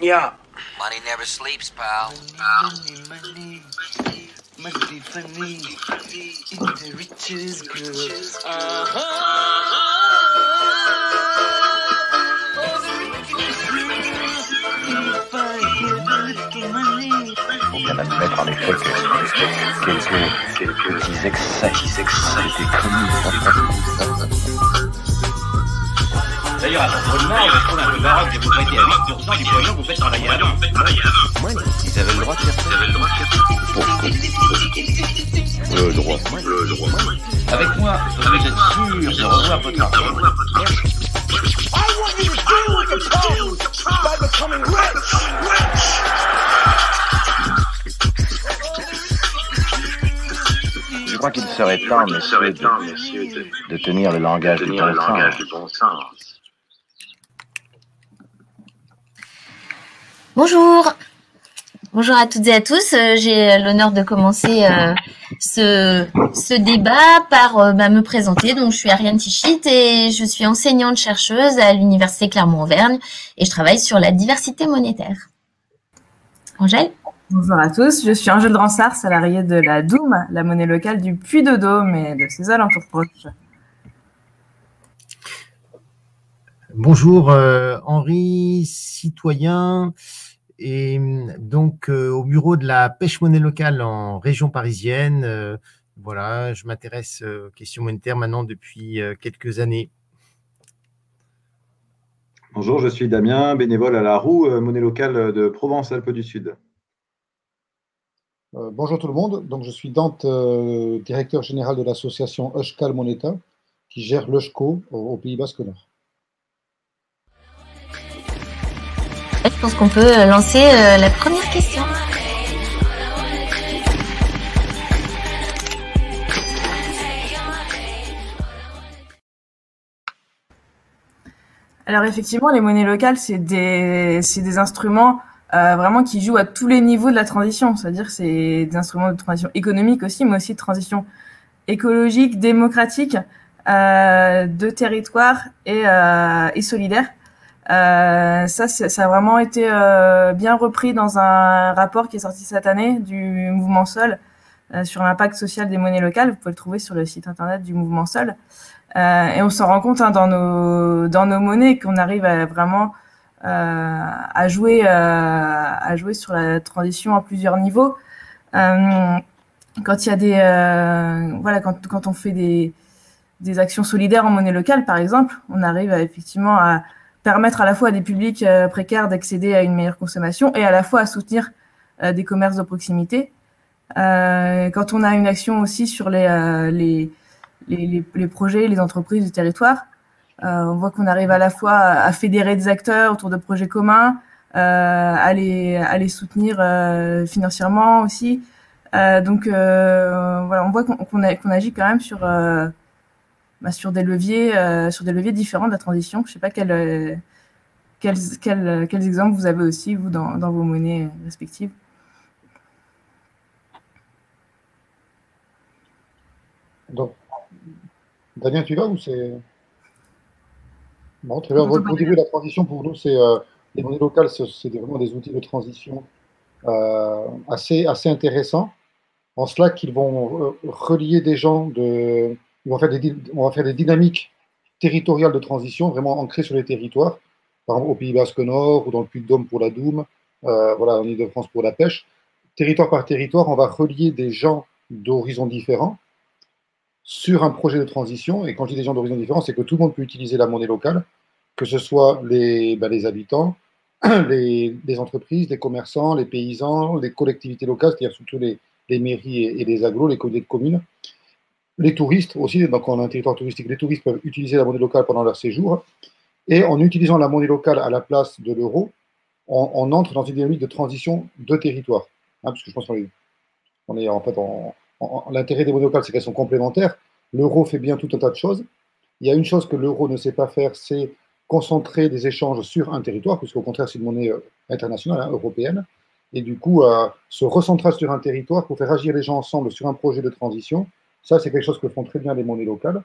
Yeah. Money never sleeps, pal. Money, money, money, must be funny. It's the richest girl. If I had a little money. faut bien admettre en effet que quelques, quelques petits excès, petits excès étaient commis. D'ailleurs, à votre mort, je trouve un peu baroque de vous prêter à 8% du pognon que vous faites travailler à l'an. Ils avaient le droit de faire ça. Ils avaient le droit de faire ça. Pourquoi Le droit. Le droit. Avec moi, vous êtes sûr de revoir votre argent. Je crois qu'il serait temps, messieurs, de, de tenir le langage du bon sens. Bonjour. Bonjour à toutes et à tous. Euh, J'ai l'honneur de commencer euh, ce, débat par euh, bah, me présenter. Donc, je suis Ariane Tichit et je suis enseignante chercheuse à l'Université Clermont-Auvergne et je travaille sur la diversité monétaire. Angèle? Bonjour à tous, je suis Angèle Dransart, salariée de la Doum, la monnaie locale du Puy-de-Dôme et de ses alentours proches. Bonjour euh, Henri, citoyen et hum, donc euh, au bureau de la pêche monnaie locale en région parisienne. euh, voilà, je m'intéresse euh, aux questions monétaires maintenant depuis euh, quelques années. Bonjour, je suis Damien, bénévole à la roue euh, monnaie locale de Provence-Alpes du Sud. Euh, bonjour tout le monde. Donc, je suis Dante, euh, directeur général de l'association Euskal Moneta, qui gère l'Eusko au, au Pays Basque Nord. Je pense qu'on peut euh, lancer euh, la première question. Alors effectivement, les monnaies locales, c'est des, des instruments euh, vraiment qui jouent à tous les niveaux de la transition. C'est-à-dire c'est des instruments de transition économique aussi, mais aussi de transition écologique, démocratique, euh, de territoire et, euh, et solidaire. Euh, ça, ça a vraiment été euh, bien repris dans un rapport qui est sorti cette année du mouvement Sol euh, sur l'impact social des monnaies locales. Vous pouvez le trouver sur le site internet du mouvement Sol. Et on s'en rend compte hein, dans nos dans nos monnaies qu'on arrive à vraiment à jouer à jouer sur la transition à plusieurs niveaux. Quand il y a des voilà quand quand on fait des des actions solidaires en monnaie locale par exemple, on arrive effectivement à permettre à la fois à des publics euh, précaires d'accéder à une meilleure consommation et à la fois à soutenir euh, des commerces de proximité. Euh, quand on a une action aussi sur les les les, les, projets, les entreprises du territoire. On voit qu'on arrive à la fois à fédérer des acteurs autour de projets communs, à, les, à les soutenir financièrement aussi. Donc voilà, on voit qu'on agit quand même sur, bah, sur des leviers, euh, sur des leviers différents de la transition. Je sais pas quel, euh, quels, quels, quels exemples vous avez aussi vous dans, dans vos monnaies respectives. Donc, Damien, tu vas ou c'est. Bon, très bien. Votre- Au début de la transition, pour nous, c'est euh, les monnaies locales, c'est vraiment des outils de transition euh, assez, assez intéressants. En cela qu'ils vont euh, relier des gens de. On va faire des dynamiques territoriales de transition, vraiment ancrées sur les territoires. Par exemple, au Pays Basque Nord ou dans le Puy-de-Dôme pour la Doum, euh, voilà, en Ile-de-France pour la pêche. Territoire par territoire, on va relier des gens d'horizons différents sur un projet de transition. Et quand je dis des gens d'horizons différents, c'est que tout le monde peut utiliser la monnaie locale, que ce soit les, ben, habitants, les, entreprises, les commerçants, les paysans, les collectivités locales, c'est-à-dire surtout les, mairies et, et les agglos, les communautés de communes, les touristes aussi, donc on a un territoire touristique, les touristes peuvent utiliser la monnaie locale pendant leur séjour. Et en utilisant la monnaie locale à la place de l'euro, on, entre dans une dynamique de transition de territoire. Hein, parce que je pense qu'on est, on est en fait l'intérêt des monnaies locales, c'est qu'elles sont complémentaires. L'euro fait bien tout un tas de choses. Il y a une chose que l'euro ne sait pas faire, c'est concentrer des échanges sur un territoire, puisqu'au contraire, c'est une monnaie euh, internationale, hein, européenne. Et du coup, euh, ce recentrage sur un territoire pour faire agir les gens ensemble sur un projet de transition, ça, c'est quelque chose que font très bien les monnaies locales.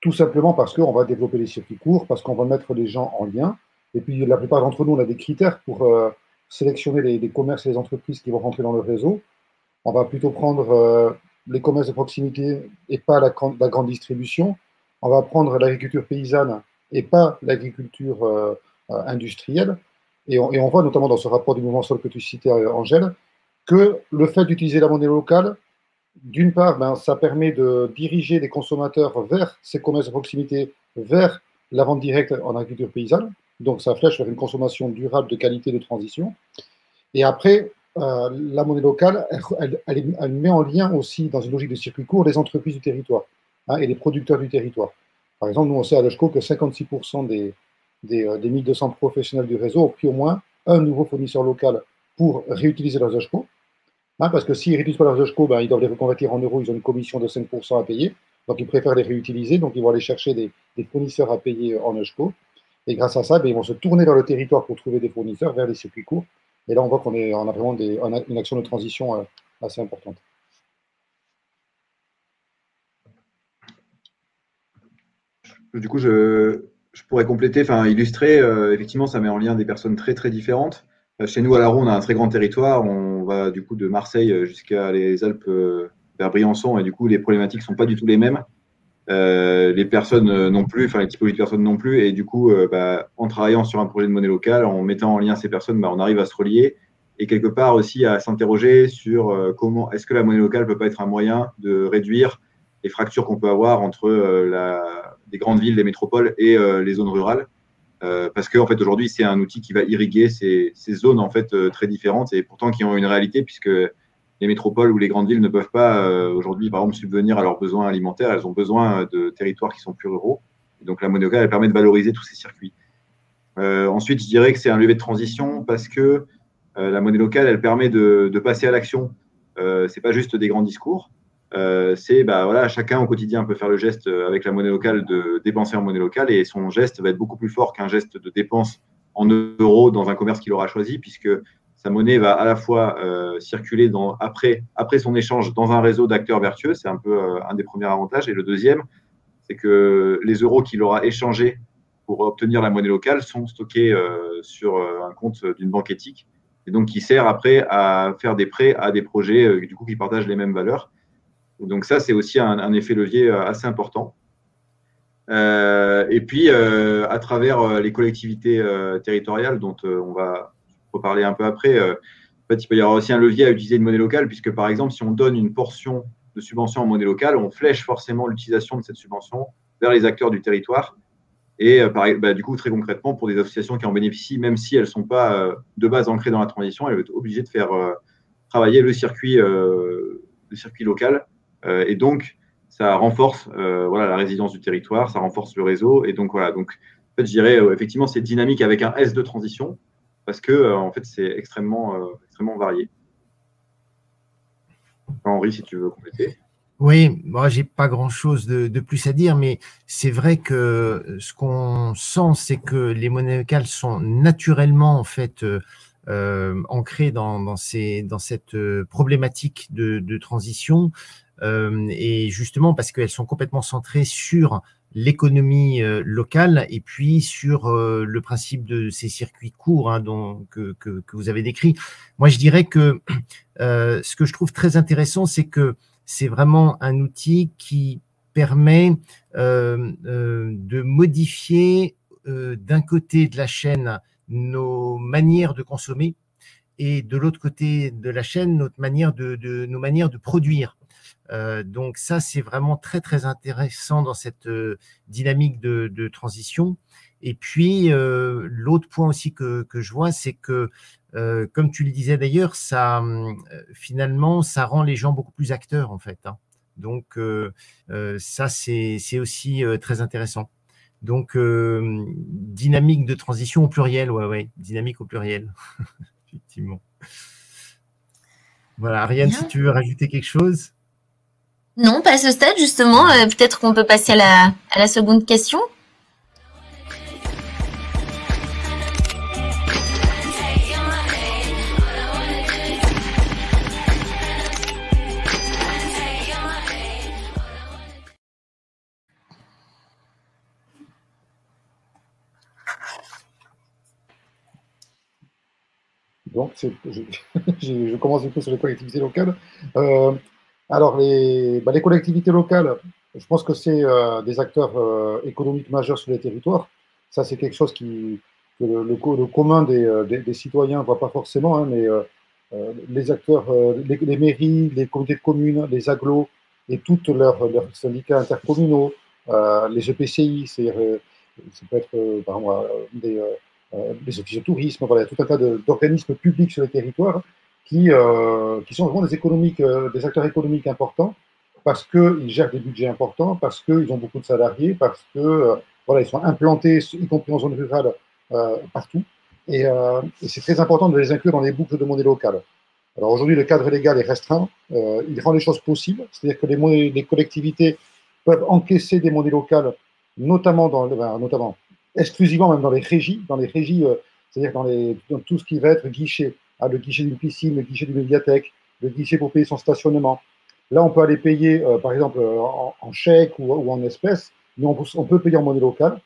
Tout simplement parce qu'on va développer les circuits courts, parce qu'on va mettre les gens en lien. Et puis, la plupart d'entre nous, on a des critères pour euh, sélectionner les, commerces et les entreprises qui vont rentrer dans le réseau. On va plutôt prendre euh, les commerces de proximité et pas la, grande distribution. On va prendre l'agriculture paysanne et pas l'agriculture euh, industrielle. Et on, et on, voit notamment dans ce rapport du mouvement sol que tu citais, Angèle, que le fait d'utiliser la monnaie locale, d'une part, ben, ça permet de diriger les consommateurs vers ces commerces de proximité, vers la vente directe en agriculture paysanne. Donc, ça flèche vers une consommation durable de qualité de transition. Et après, euh, la monnaie locale, elle, met en lien aussi, dans une logique de circuit court, les entreprises du territoire hein, et les producteurs du territoire. Par exemple, nous, on sait à l'ECHCO que 56% des, des, euh, des, 1200 professionnels du réseau ont pris au moins un nouveau fournisseur local pour réutiliser leurs ECHCO. Hein, parce que s'ils ne réutilisent pas leurs ECHCO, ben, ils doivent les reconvertir en euros, ils ont une commission de 5% à payer. Donc, ils préfèrent les réutiliser, donc ils vont aller chercher des, fournisseurs à payer en ECHCO. Et grâce à ça, ben, ils vont se tourner vers le territoire pour trouver des fournisseurs, vers les circuits courts. Et là, on voit qu'on on a vraiment une action de transition euh, assez importante. Du coup, je, je pourrais compléter, enfin illustrer, euh, effectivement, ça met en lien des personnes très très différentes. Euh, chez nous, à la Roue, on a un très grand territoire. On va du coup de Marseille jusqu'à les Alpes vers Briançon, et du coup, les problématiques ne sont pas du tout les mêmes. Euh, les personnes euh, non plus, enfin les typologies de personnes non plus. Et du coup, euh, bah, en travaillant sur un projet de monnaie locale, en mettant en lien ces personnes, bah, on arrive à se relier et quelque part aussi à s'interroger sur comment est-ce que la monnaie locale peut pas être un moyen de réduire les fractures qu'on peut avoir entre la, les grandes villes, les métropoles et les zones rurales. Parce que en fait aujourd'hui c'est un outil qui va irriguer ces, zones en fait très différentes et pourtant qui ont une réalité puisque les métropoles ou les grandes villes ne peuvent pas euh, aujourd'hui, par exemple, subvenir à leurs besoins alimentaires. Elles ont besoin de territoires qui sont plus ruraux. Donc la monnaie locale, elle permet de valoriser tous ces circuits. Euh, ensuite, je dirais que c'est un levier de transition parce que euh, la monnaie locale, elle permet de, passer à l'action. Euh, c'est pas juste des grands discours. C'est bah voilà, chacun au quotidien peut faire le geste avec la monnaie locale de dépenser en monnaie locale et son geste va être beaucoup plus fort qu'un geste de dépense en euros dans un commerce qu'il aura choisi puisque sa monnaie va à la fois euh, circuler dans, après, après son échange dans un réseau d'acteurs vertueux, c'est un peu euh, un des premiers avantages. Et le deuxième, c'est que les euros qu'il aura échangés pour obtenir la monnaie locale sont stockés euh, sur un compte d'une banque éthique, et donc qui sert après à faire des prêts à des projets du coup qui partagent les mêmes valeurs. Donc ça, c'est aussi un, effet levier assez important. et puis, à travers les collectivités territoriales dont on va parler un peu après. Euh, en fait, il peut y avoir aussi un levier à utiliser une monnaie locale, puisque par exemple, si on donne une portion de subvention en monnaie locale, on flèche forcément l'utilisation de cette subvention vers les acteurs du territoire. Et euh, bah, du coup, très concrètement, pour des associations qui en bénéficient, même si elles ne sont pas euh, de base ancrées dans la transition, elles vont être obligées de faire travailler le circuit local. Et donc, ça renforce voilà, la résilience du territoire, ça renforce le réseau. Et donc, voilà. Donc, en fait, je dirais effectivement, c'est dynamique avec un S de transition parce que euh, en fait c'est extrêmement, euh, extrêmement varié. Henri, si tu veux compléter. Oui, moi j'ai pas grand chose de, plus à dire, mais c'est vrai que ce qu'on sent, c'est que les monnaies locales sont naturellement en fait euh, ancrées dans, dans cette problématique de, transition, et justement parce qu'elles sont complètement centrées sur l'économie euh, locale et puis sur euh, le principe de ces circuits courts hein, que, vous avez décrit. Moi, je dirais que euh, ce que je trouve très intéressant, c'est que c'est vraiment un outil qui permet de modifier d'un côté de la chaîne nos manières de consommer et de l'autre côté de la chaîne de nos manières de produire. Euh, donc ça, c'est vraiment très très intéressant dans cette euh, dynamique de, transition. Et puis euh, l'autre point aussi que, je vois, c'est que comme tu le disais d'ailleurs, ça finalement ça rend les gens beaucoup plus acteurs en fait. Hein. Donc ça c'est aussi très intéressant. Donc dynamique de transition au pluriel, ouais ouais, dynamique au pluriel, effectivement. Voilà, Ariane, si tu veux rajouter quelque chose. Non, pas à ce stade, justement. Euh, peut-être qu'on peut passer à la, à la seconde question. Donc, je, commence du coup sur les collectivités locales. Euh, alors, les, bah, les, collectivités locales, je pense que c'est euh, des acteurs euh, économiques majeurs sur les territoires. Ça, c'est quelque chose que le, commun des, des citoyens ne voit pas forcément, hein, mais les acteurs, les, les, mairies, les comités de communes, les agglos et tous leurs, syndicats intercommunaux, les EPCI, c'est-à-dire, ça peut être, par exemple, des euh, les offices de tourisme, voilà, tout un tas d'organismes publics sur le territoire qui, euh, qui sont vraiment des, économiques, euh, des acteurs économiques importants parce qu'ils gèrent des budgets importants, parce qu'ils ont beaucoup de salariés, parce que voilà, ils sont implantés, y compris en zone rurale, partout. Et, et c'est très important de les inclure dans les boucles de monnaie locale. Alors aujourd'hui, le cadre légal est restreint. il rend les choses possibles, c'est-à-dire que les, les, collectivités peuvent encaisser des monnaies locales, notamment dans, notamment exclusivement même dans les régies, dans les régies, euh, c'est-à-dire dans, dans tout ce qui va être guichet, ah, le guichet d'une piscine, le guichet d'une médiathèque, le guichet pour payer son stationnement. Là, on peut aller payer, euh, par exemple, euh, en, chèque ou, en espèces, mais on, peut payer en monnaie locale.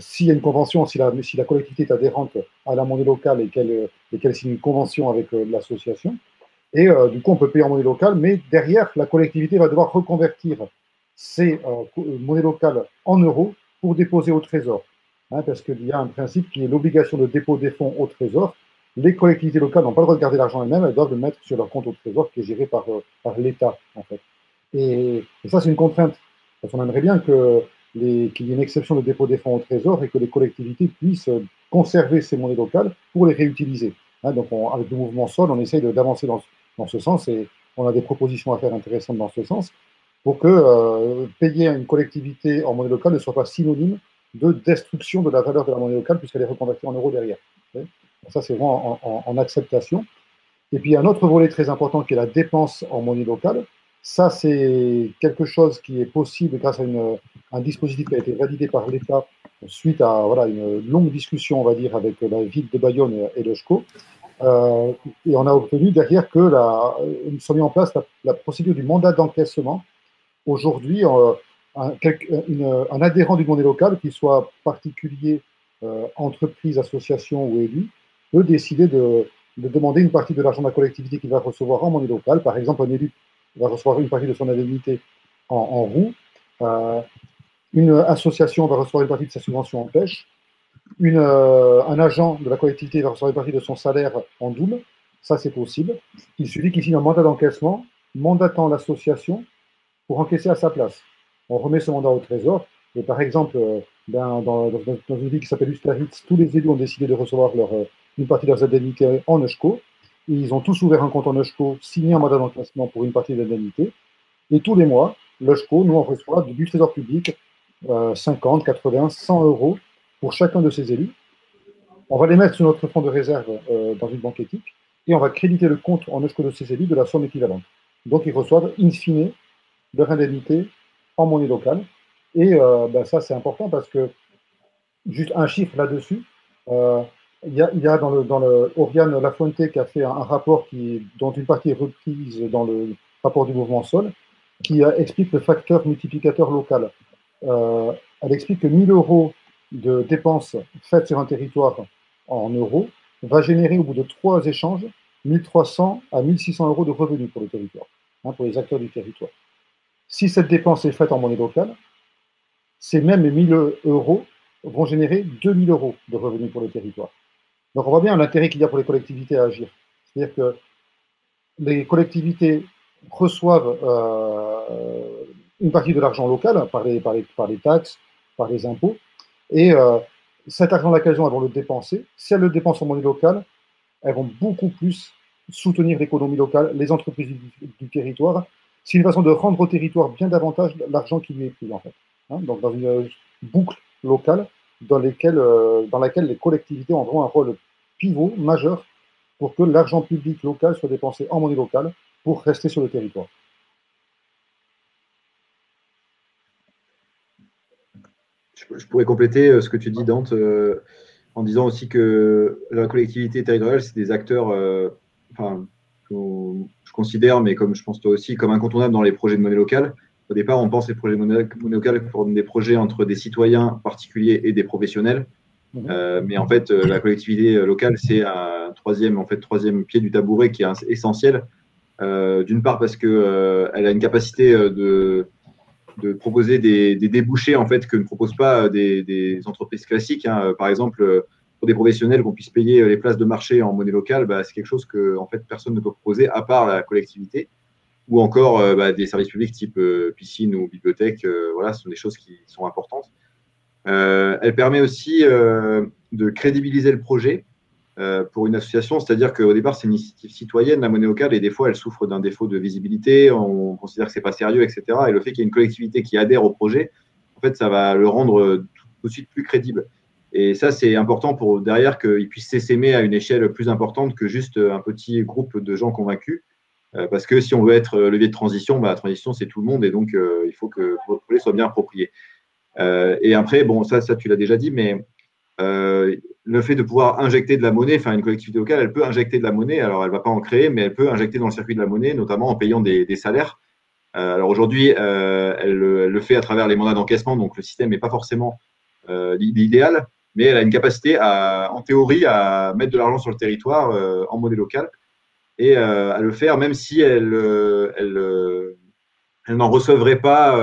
S'il y a une convention, si la, collectivité est adhérente à la monnaie locale et qu'elle qu signe une convention avec l'association, et du coup, on peut payer en monnaie locale, mais derrière, la collectivité va devoir reconvertir ces monnaies locales en euros pour déposer au Trésor. Hein, parce qu'il y a un principe qui est l'obligation de dépôt des fonds au Trésor. Les collectivités locales n'ont pas le droit de garder l'argent elles-mêmes, elles doivent le mettre sur leur compte au Trésor qui est géré par, euh, l'État, en fait. Et, ça, c'est une contrainte. Parce qu'on aimerait bien qu'il y ait une exception de dépôt des fonds au Trésor et que les collectivités puissent conserver ces monnaies locales pour les réutiliser. Hein, donc, avec le mouvement Sol, on essaye d'avancer dans, dans, ce sens et on a des propositions à faire intéressantes dans ce sens pour que euh, payer une collectivité en monnaie locale ne soit pas synonyme de destruction de la valeur de la monnaie locale puisqu'elle est reconvertie en euros derrière. Ça, c'est vraiment en, acceptation. Et puis, un autre volet très important qui est la dépense en monnaie locale. Ça, c'est quelque chose qui est possible grâce à un dispositif qui a été validé par l'État suite à voilà, une longue discussion, on va dire, avec la ville de Bayonne et, SCO. Euh, et on a obtenu derrière que la, soit mis en place la procédure du mandat d'encaissement aujourd'hui, euh, un, adhérent du monnaie local, qu'il soit particulier, euh, entreprise, association ou élu, peut décider de, demander une partie de l'argent de la collectivité qu'il va recevoir en monnaie locale. Par exemple, un élu va recevoir une partie de son indemnité en, roue. Euh, une association va recevoir une partie de sa subvention en pêche. Une, un agent de la collectivité va recevoir une partie de son salaire en double. Ça, c'est possible. Il suffit qu'il signe un mandat d'encaissement mandatant l'association pour encaisser à sa place. On remet ce mandat au Trésor. Et par exemple, euh, dans, dans, une ville qui s'appelle Ustaritz, tous les élus ont décidé de recevoir leur, euh, une partie de leurs indemnités en Eusko. Ils ont tous ouvert un compte en Eusko, signé un mandat d'encaissement pour une partie de l'indemnité. Et tous les mois, l'Eusko, nous, on reçoit du Trésor public 50, 80, 100 euros pour chacun de ces élus. On va les mettre sur notre fonds de réserve euh, dans une banque éthique et on va créditer le compte en Eusko de ces élus de la somme équivalente. Donc, ils reçoivent, in fine, leur indemnité en monnaie locale. Et euh, ben ça, c'est important parce que, juste un chiffre là-dessus, euh, il y, a, dans le, dans le Oriane Lafuente qui a fait un, rapport qui, dont une partie est reprise dans le rapport du mouvement Sol, qui explique le facteur multiplicateur local. Euh, elle explique que 1000 euros de dépenses faites sur un territoire en euros va générer au bout de trois échanges 1300 à 1600 euros de revenus pour le territoire, hein, pour les acteurs du territoire. Si cette dépense est faite en monnaie locale, ces mêmes 1000 euros vont générer 2000 euros de revenus pour le territoire. Donc on voit bien l'intérêt qu'il y a pour les collectivités à agir. C'est-à-dire que les collectivités reçoivent euh, une partie de l'argent local par les, les, taxes, par les impôts, et euh, cet argent-là qu'elles elles vont le dépenser. Si elles le dépensent en monnaie locale, elles vont beaucoup plus soutenir l'économie locale, les entreprises du territoire, c'est une façon de rendre au territoire bien davantage l'argent qui lui est pris, en fait. Hein, donc, dans une boucle locale dans, euh, dans laquelle les collectivités auront un rôle pivot majeur pour que l'argent public local soit dépensé en monnaie locale pour rester sur le territoire. Je pourrais compléter euh, ce que tu dis, Dante, euh, en disant aussi que la collectivité territoriale, c'est des acteurs, enfin, je considère, mais comme je pense toi aussi, comme incontournable dans les projets de monnaie locale. Au départ, on pense les projets locale comme des projets entre des citoyens particuliers et des professionnels. Euh, mais en fait, la collectivité locale, c'est un troisième, en fait, troisième pied du tabouret qui est essentiel. D'une part parce qu'elle elle a une capacité de, de proposer des, débouchés en fait que ne proposent pas des, entreprises classiques. Hein. Par exemple, pour des professionnels qu'on puisse payer les places de marché en monnaie locale, bah, c'est quelque chose que en fait personne ne peut proposer à part la collectivité ou encore euh, bah, des services publics type euh, piscine ou bibliothèque. Euh, voilà, ce sont des choses qui sont importantes. elle permet aussi de crédibiliser le projet pour une association, c'est-à-dire qu'au départ, c'est une initiative citoyenne, la monnaie locale, et des fois, elle souffre d'un défaut de visibilité, on considère que c'est pas sérieux, etc. Et le fait qu'il y ait une collectivité qui adhère au projet, en fait, ça va le rendre tout de suite plus crédible. Et ça, c'est important pour derrière qu'il puisse s'essaimer à une échelle plus importante que juste un petit groupe de gens convaincus. Euh, parce que si on veut être euh, levier de transition, bah, la transition, c'est tout le monde et donc euh, il faut que votre projet soit bien approprié. et après, bon, ça, ça tu l'as déjà dit, mais le fait de pouvoir injecter de la monnaie, enfin une collectivité locale, elle peut injecter de la monnaie, alors elle ne va pas en créer, mais elle peut injecter dans le circuit de la monnaie, notamment en payant des, salaires. alors aujourd'hui, elle, le fait à travers les mandats d'encaissement, donc le système n'est pas forcément l'idéal, mais elle a une capacité, à, en théorie, à mettre de l'argent sur le territoire en monnaie locale et euh, à le faire, même si elle, euh, euh, elle n'en recevrait pas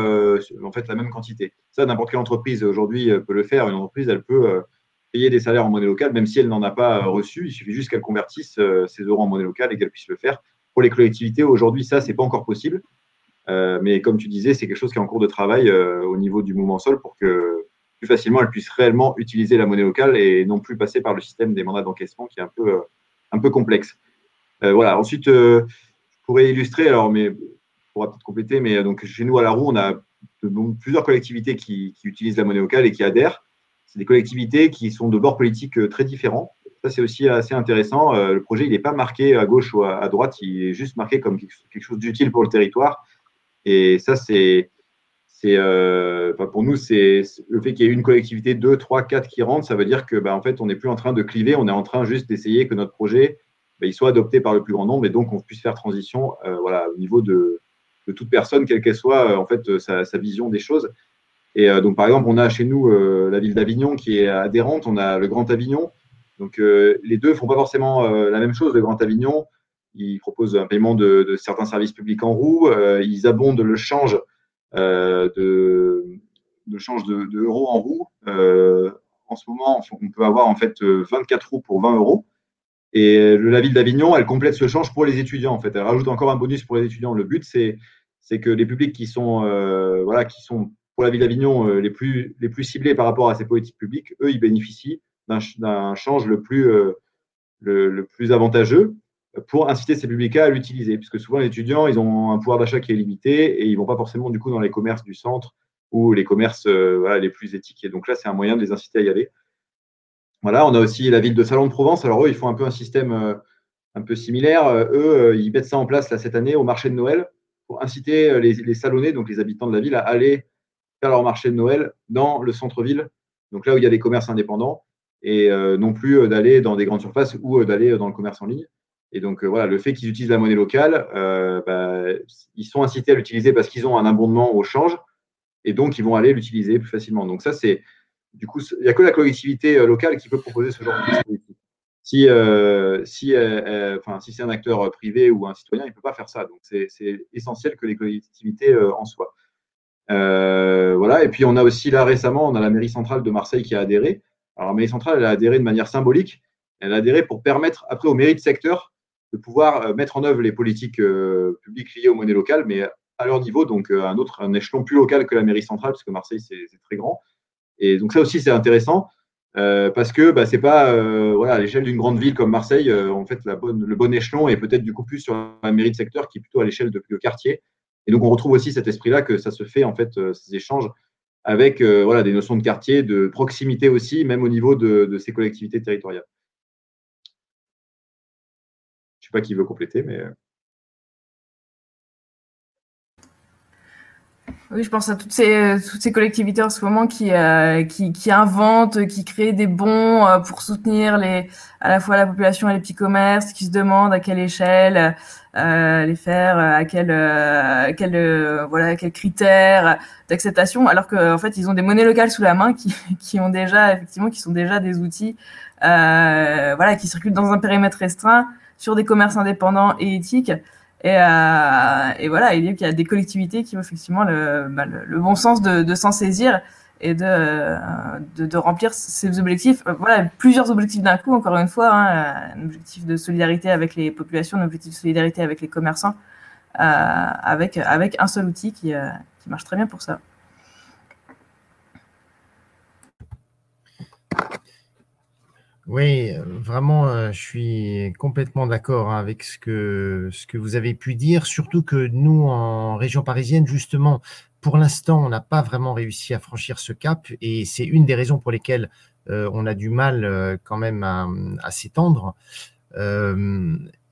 en fait la même quantité. Ça, n'importe quelle entreprise aujourd'hui peut le faire. Une entreprise, elle peut payer des salaires en monnaie locale, même si elle n'en a pas reçu. Il suffit juste qu'elle convertisse ses euros en monnaie locale et qu'elle puisse le faire. Pour les collectivités, aujourd'hui, ça, c'est pas encore possible. mais comme tu disais, c'est quelque chose qui est en cours de travail au niveau du mouvement sol pour que plus facilement elle puisse réellement utiliser la monnaie locale et non plus passer par le système des mandats d'encaissement qui est un peu, un peu complexe. Euh, voilà. Ensuite, euh, je pourrais illustrer, alors, mais on pourra peut-être compléter, mais euh, donc chez nous à la roue, on a plusieurs collectivités qui, utilisent la monnaie locale et qui adhèrent. C'est des collectivités qui sont de bords politiques très différents. Ça, c'est aussi assez intéressant. le projet, il n'est pas marqué à gauche ou à, droite, il est juste marqué comme quelque chose d'utile pour le territoire. Et ça, c'est, c'est, pour nous, c'est le fait qu'il y ait une collectivité, deux, trois, quatre qui rentrent, ça veut dire que, bah, en fait, on n'est plus en train de cliver, on est en train juste d'essayer que notre projet ben, il soit adopté par le plus grand nombre et donc on puisse faire transition euh, voilà, au niveau de, toute personne, quelle qu'elle soit euh, en fait euh, sa, vision des choses. Et donc par exemple, on a chez nous la ville d'Avignon qui est adhérente, on a le Grand Avignon. Donc les deux font pas forcément la même chose. Le Grand Avignon, ils proposent un paiement de, certains services publics en roue, ils abondent le change de, change de, euros en roue. en ce moment, on peut avoir en fait 24 roues pour 20 euros. Et la ville d'Avignon, elle complète ce change pour les étudiants, en fait. Elle rajoute encore un bonus pour les étudiants. Le but, c'est, que les publics qui sont, euh, voilà, qui sont pour la ville d'Avignon euh, les, plus, ciblés par rapport à ces politiques publiques, eux, ils bénéficient d'un, change le plus, euh, avantageux pour inciter ces publics à l'utiliser. Puisque souvent, les étudiants, ils ont un pouvoir d'achat qui est limité et ils ne vont pas forcément, du coup, dans les commerces du centre ou les commerces les plus éthiques. Donc là, c'est un moyen de les inciter à y aller. Voilà, on a aussi la ville de Salon de Provence. Alors eux, ils font un peu un système euh, un peu similaire. Euh, eux, euh, ils mettent ça en place là, cette année au marché de Noël pour inciter les, les salonnais, donc les habitants de la ville, à aller faire leur marché de Noël dans le centre-ville, donc là où il y a des commerces indépendants, et non plus d'aller dans des grandes surfaces ou d'aller dans le commerce en ligne. Et donc voilà, le fait qu'ils utilisent la monnaie locale, bah, ils sont incités à l'utiliser parce qu'ils ont un abondement au change, et donc ils vont aller l'utiliser plus facilement. Donc ça, c'est du coup, il n'y a que la collectivité euh, locale qui peut proposer ce genre de dispositif. Si, euh, si, euh, enfin, si c'est un acteur privé ou un citoyen, il ne peut pas faire ça. Donc, c'est essentiel que les collectivités en soient. voilà. Et puis, on a aussi là récemment, on a la mairie centrale de Marseille qui a adhéré. Alors, la mairie centrale, elle a adhéré de manière symbolique. Elle a adhéré pour permettre après aux mairies de secteur de pouvoir mettre en œuvre les politiques publiques liées aux monnaies locales, mais à leur niveau, donc un autre un échelon plus local que la mairie centrale, parce que Marseille, c'est très grand. Et donc ça aussi, c'est intéressant euh, parce que bah, c'est pas euh, voilà, à l'échelle d'une grande ville comme Marseille, euh, en fait, le bon échelon est peut-être du coup plus sur la mairie de secteur qui est plutôt à l'échelle de, de, quartier. Et donc on retrouve aussi cet esprit-là que ça se fait en fait ces échanges avec voilà, des notions de quartier, de proximité aussi, même au niveau de, de ces collectivités territoriales. Je ne sais pas qui veut compléter, mais. Oui, je pense à toutes ces, toutes ces collectivités en ce moment qui, euh, qui, qui, inventent, qui créent des bons euh, pour soutenir les, à la fois la population et les petits commerces, qui se demandent à quelle échelle euh, les faire, à quel, quel, voilà, critères d'acceptation, alors qu'en en fait, ils ont des monnaies locales sous la main qui, qui ont déjà, effectivement, qui sont déjà des outils, voilà, qui circulent dans un périmètre restreint sur des commerces indépendants et éthiques. Et, euh, et voilà, il y a des collectivités qui ont effectivement le, bah, le, bon sens de, de s'en saisir et de, de, de, remplir ces objectifs. Voilà, plusieurs objectifs d'un coup, encore une fois, hein, un objectif de solidarité avec les populations, un objectif de solidarité avec les commerçants, euh, avec, avec un seul outil qui, euh, qui marche très bien pour ça. Oui, euh, vraiment, euh, je suis complètement d'accord hein, avec ce que, ce que vous avez pu dire, surtout que nous, en région parisienne, justement, pour l'instant, on n'a pas vraiment réussi à franchir ce cap et c'est une des raisons pour lesquelles euh, on a du mal quand même à, à s'étendre.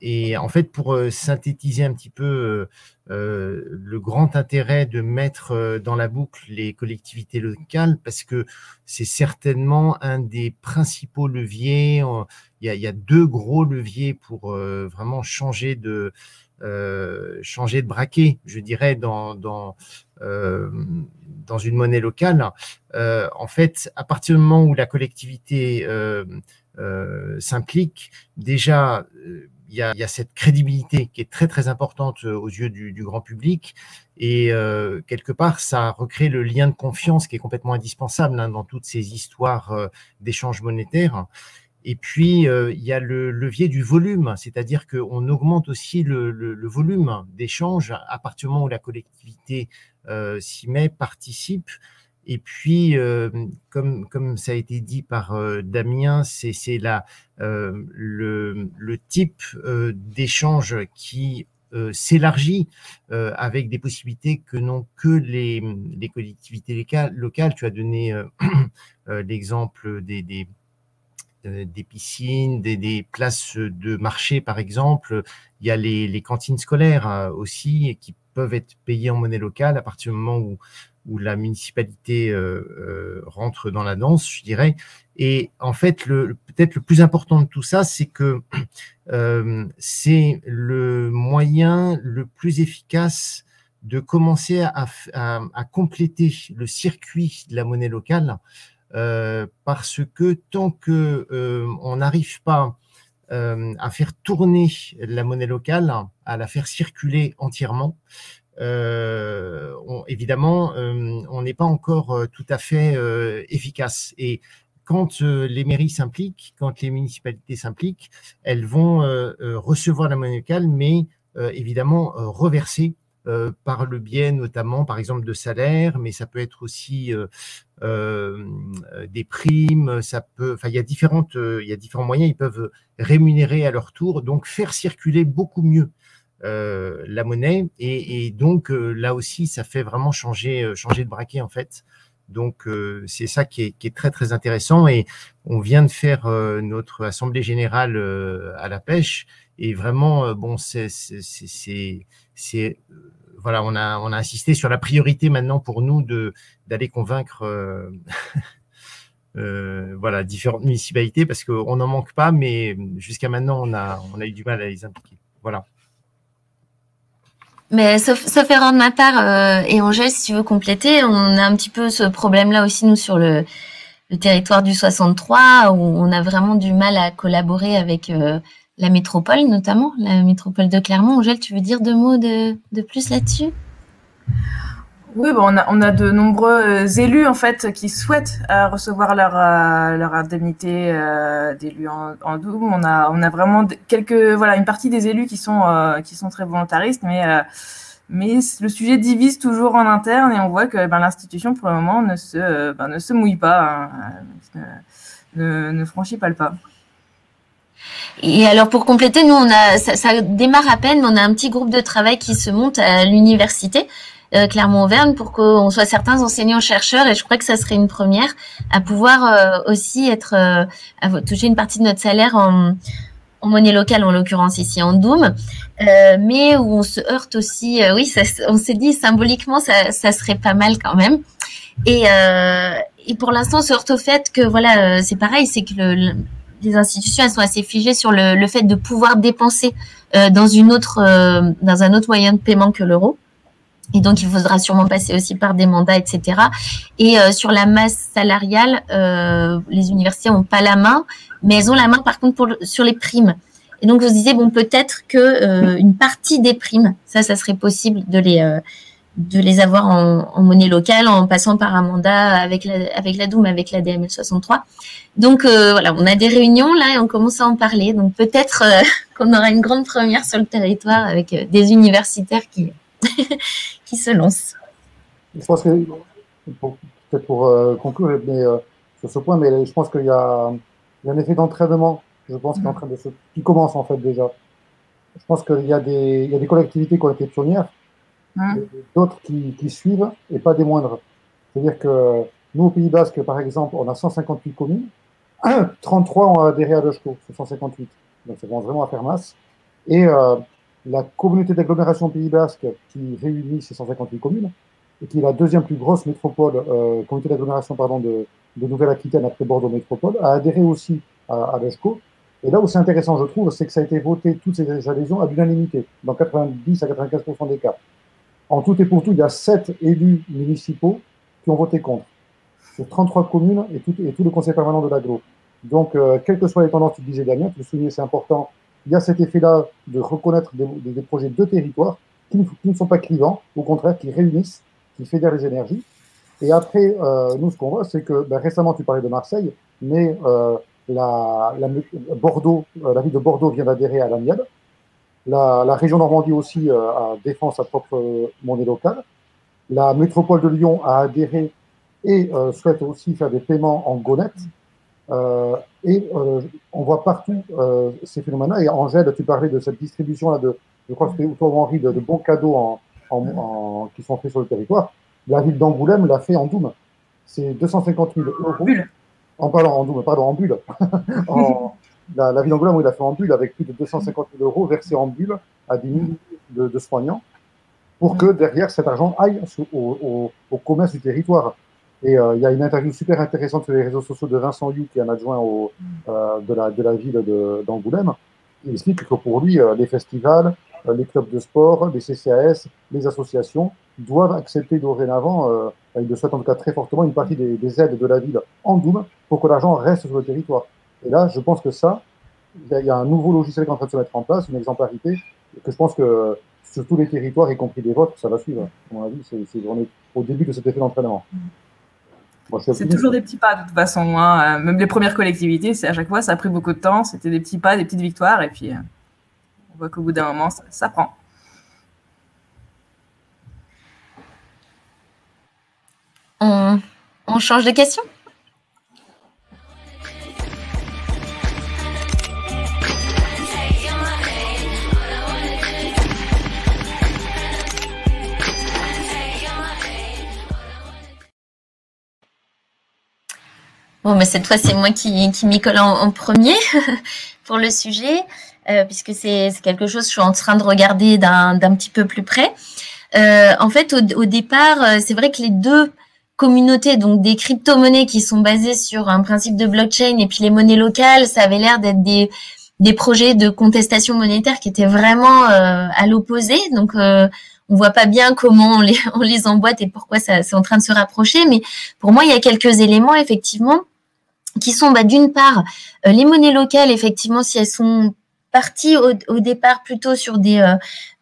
Et en fait, pour euh, synthétiser un petit peu euh, euh, le grand intérêt de mettre dans la boucle les collectivités locales, parce que c'est certainement un des principaux leviers. Il y a, deux gros leviers pour vraiment changer de changer de braquet, je dirais, dans dans dans une monnaie locale. en fait, à partir du moment où la collectivité s'implique, déjà il y, a, cette crédibilité qui est très très importante euh, aux yeux du, grand public et euh, quelque part ça recrée le lien de confiance qui est complètement indispensable hein, dans toutes ces histoires euh, d'échanges monétaires. Et puis il y a le levier du volume, c'est-à-dire qu'on augmente aussi le, le volume d'échanges à partir du moment où la collectivité s'y met, participe. Et puis, euh, comme, comme ça a été dit par euh, Damien, c'est euh, le, le, type euh, d'échange qui s'élargit avec des possibilités que n'ont que les, les collectivités locales. Tu as donné l'exemple des, des, des, piscines, des, des, places de marché, par exemple. Il y a les, les cantines scolaires aussi qui peuvent être payées en monnaie locale à partir du moment où où la municipalité euh, euh, rentre dans la danse, je dirais. Et en fait, le, peut-être le plus important de tout ça, c'est que euh, c'est le moyen le plus efficace de commencer à, à, à compléter le circuit de la monnaie locale, euh, parce que tant que euh, on n'arrive pas euh, à faire tourner la monnaie locale, à la faire circuler entièrement, on, évidemment, euh, on n'est pas encore euh, tout à fait efficace. Et quand les mairies s'impliquent, quand les municipalités s'impliquent, elles vont recevoir la monnaie locale, mais évidemment reverser euh, par le biais notamment, par exemple, de salaires, mais ça peut être aussi euh, euh, des primes. Ça peut, enfin, il y a différentes, il y a différents moyens. Ils peuvent rémunérer à leur tour, donc faire circuler beaucoup mieux euh, la monnaie. Et, donc euh, là aussi, ça fait vraiment changer, euh, changer de braquet en fait. Donc c'est ça qui est, qui est, très très intéressant. Et on vient de faire notre assemblée générale à la pêche. Et vraiment, bon, c'est voilà, on a, on a insisté sur la priorité maintenant pour nous de d'aller convaincre euh, voilà, différentes municipalités parce qu'on n'en manque pas, mais jusqu'à maintenant, on a, on a eu du mal à les impliquer. Voilà. Mais sauf, sauf erreur de ma part, et Angèle, si tu veux compléter, on a un petit peu ce problème-là aussi, nous, sur le, le, territoire du 63, où on a vraiment du mal à collaborer avec euh, la métropole, notamment, la métropole de Clermont. Angèle, tu veux dire deux mots de, de plus là-dessus? Oui, bon, on, a, on a de nombreux euh, élus en fait qui souhaitent euh, recevoir leur euh, leur indemnité euh, d'élu en, en double. On a on a vraiment quelques voilà une partie des élus qui sont qui sont très volontaristes, mais mais le sujet divise toujours en interne et on voit que ben, l'institution pour le moment ne se ben, ne se mouille pas, hein, ne, ne franchit pas le pas. Et alors pour compléter, nous on a ça, ça, démarre à peine, mais on a un petit groupe de travail qui se monte à l'université euh, Clermont-Auvergne pour qu'on soit certains enseignants-chercheurs, et je crois que ça serait une première, à pouvoir euh, aussi être, euh, à toucher une partie de notre salaire en, en monnaie locale, en l'occurrence ici en Doom, euh, mais où on se heurte aussi, euh, oui, ça, on s'est dit symboliquement, ça, ça, serait pas mal quand même. Et, euh, et pour l'instant, on se heurte au fait que, voilà, euh, c'est pareil, c'est que le, les institutions, elles sont assez figées sur le, le fait de pouvoir dépenser euh, dans une autre, dans un autre moyen de paiement que l'euro. Et donc, il faudra sûrement passer aussi par des mandats, etc. Et euh, sur la masse salariale, euh, les universités n'ont pas la main, mais elles ont la main par contre pour sur les primes. Et donc, vous disiez, bon, peut-être que euh, une partie des primes, ça, ça serait possible de les, euh, de les avoir en, en, monnaie locale en passant par un mandat avec la, avec la Doum, avec la DML 63. Donc, euh, voilà, on a des réunions là et on commence à en parler. Donc, peut-être qu'on aura une grande première sur le territoire avec des universitaires qui qui se lance. Je pense que, peut-être pour euh, conclure mais, euh, sur ce point, mais je pense qu'il y, y, a un effet d'entraînement, je pense, qui, est en train de se, qui commence en fait déjà. Je pense qu'il y, a des, il y a des collectivités qui ont été pionnières, mmh. d'autres qui, qui, suivent et pas des moindres. C'est-à-dire que nous, au Pays Basque, par exemple, on a 158 communes, 33 ont adhéré à l'ECHCO, c'est 158. Donc ça commence vraiment à faire masse. Et euh, la communauté d'agglomération Pays Basque qui réunit ces 158 communes et qui est la deuxième plus grosse métropole, euh, communauté d'agglomération pardon de, de Nouvelle-Aquitaine après Bordeaux Métropole, a adhéré aussi à, à. Et là où c'est intéressant, je trouve, c'est que ça a été voté, toutes ces adhésions, à l'unanimité, dans 90 à 95% des cas. En tout et pour tout, il y a 7 élus municipaux qui ont voté contre, sur 33 communes et tout, et tout le conseil permanent de l'agro. Donc, euh, quelles que soient les tendances, tu disais Damien, tu le soulignais, c'est important, il y a cet effet-là de reconnaître des, projets de territoire qui ne, sont pas clivants, au contraire, qui réunissent, qui fédèrent les énergies. Et après, euh, nous, ce qu'on voit, c'est que ben, récemment, tu parlais de Marseille, mais euh, la, Bordeaux, euh, ville de Bordeaux vient d'adhérer à l'AMIAD. La, la, région Normandie aussi a défend sa propre monnaie locale. La métropole de Lyon a adhéré et souhaite aussi faire des paiements en gonette. Euh, et euh, on voit partout euh, ces phénomènes-là. Et Angèle, tu parlais de cette distribution-là de, je crois que c'était toi Henri, de, de, bons cadeaux en, en, en, qui sont faits sur le territoire. La ville d'Angoulême l'a fait en Doom. C'est 250 000 euros. En bulle. En, pardon, en Doom, pardon, en bulle. en, la, la, ville d'Angoulême, oui, l'a fait en bulle avec plus de 250 000 euros versés en bulle à des milliers de, de soignants pour que derrière cet argent aille au, au, au commerce du territoire. Et euh, il y a une interview super intéressante sur les réseaux sociaux de Vincent You, qui est un adjoint au, euh, de, la, de la ville d'Angoulême. Il explique que pour lui, euh, les festivals, les clubs de sport, les CCAS, les associations doivent accepter dorénavant, il le souhaite en tout cas très fortement, une partie des, des aides de la ville en Doum pour que l'argent reste sur le territoire. Et là, je pense que ça, il y, y, a un nouveau logiciel qui est en train de se mettre en place, une exemplarité, que je pense que sur tous les territoires, y compris les vôtres, ça va suivre. À mon avis, c'est au début de cet effet d'entraînement. C'est toujours des petits pas de toute façon. Hein. Même les premières collectivités, c'est à chaque fois, ça a pris beaucoup de temps. C'était des petits pas, des petites victoires. Et puis, euh, on voit qu'au bout d'un moment, ça, ça, prend. On, on change de question? Bon, mais cette fois, c'est moi qui, qui m'y colle en, premier pour le sujet, euh, puisque c'est quelque chose que je suis en train de regarder d'un petit peu plus près. Euh, en fait, au, au départ, euh, c'est vrai que les deux communautés, donc des crypto-monnaies qui sont basées sur un principe de blockchain et puis les monnaies locales, ça avait l'air d'être des, des projets de contestation monétaire qui étaient vraiment euh, à l'opposé. Donc, euh, on voit pas bien comment on les, on les emboîte et pourquoi ça c'est en train de se rapprocher. Mais pour moi, il y a quelques éléments effectivement qui sont bah, d'une part euh, les monnaies locales, effectivement, si elles sont parties au, au départ plutôt sur des, euh,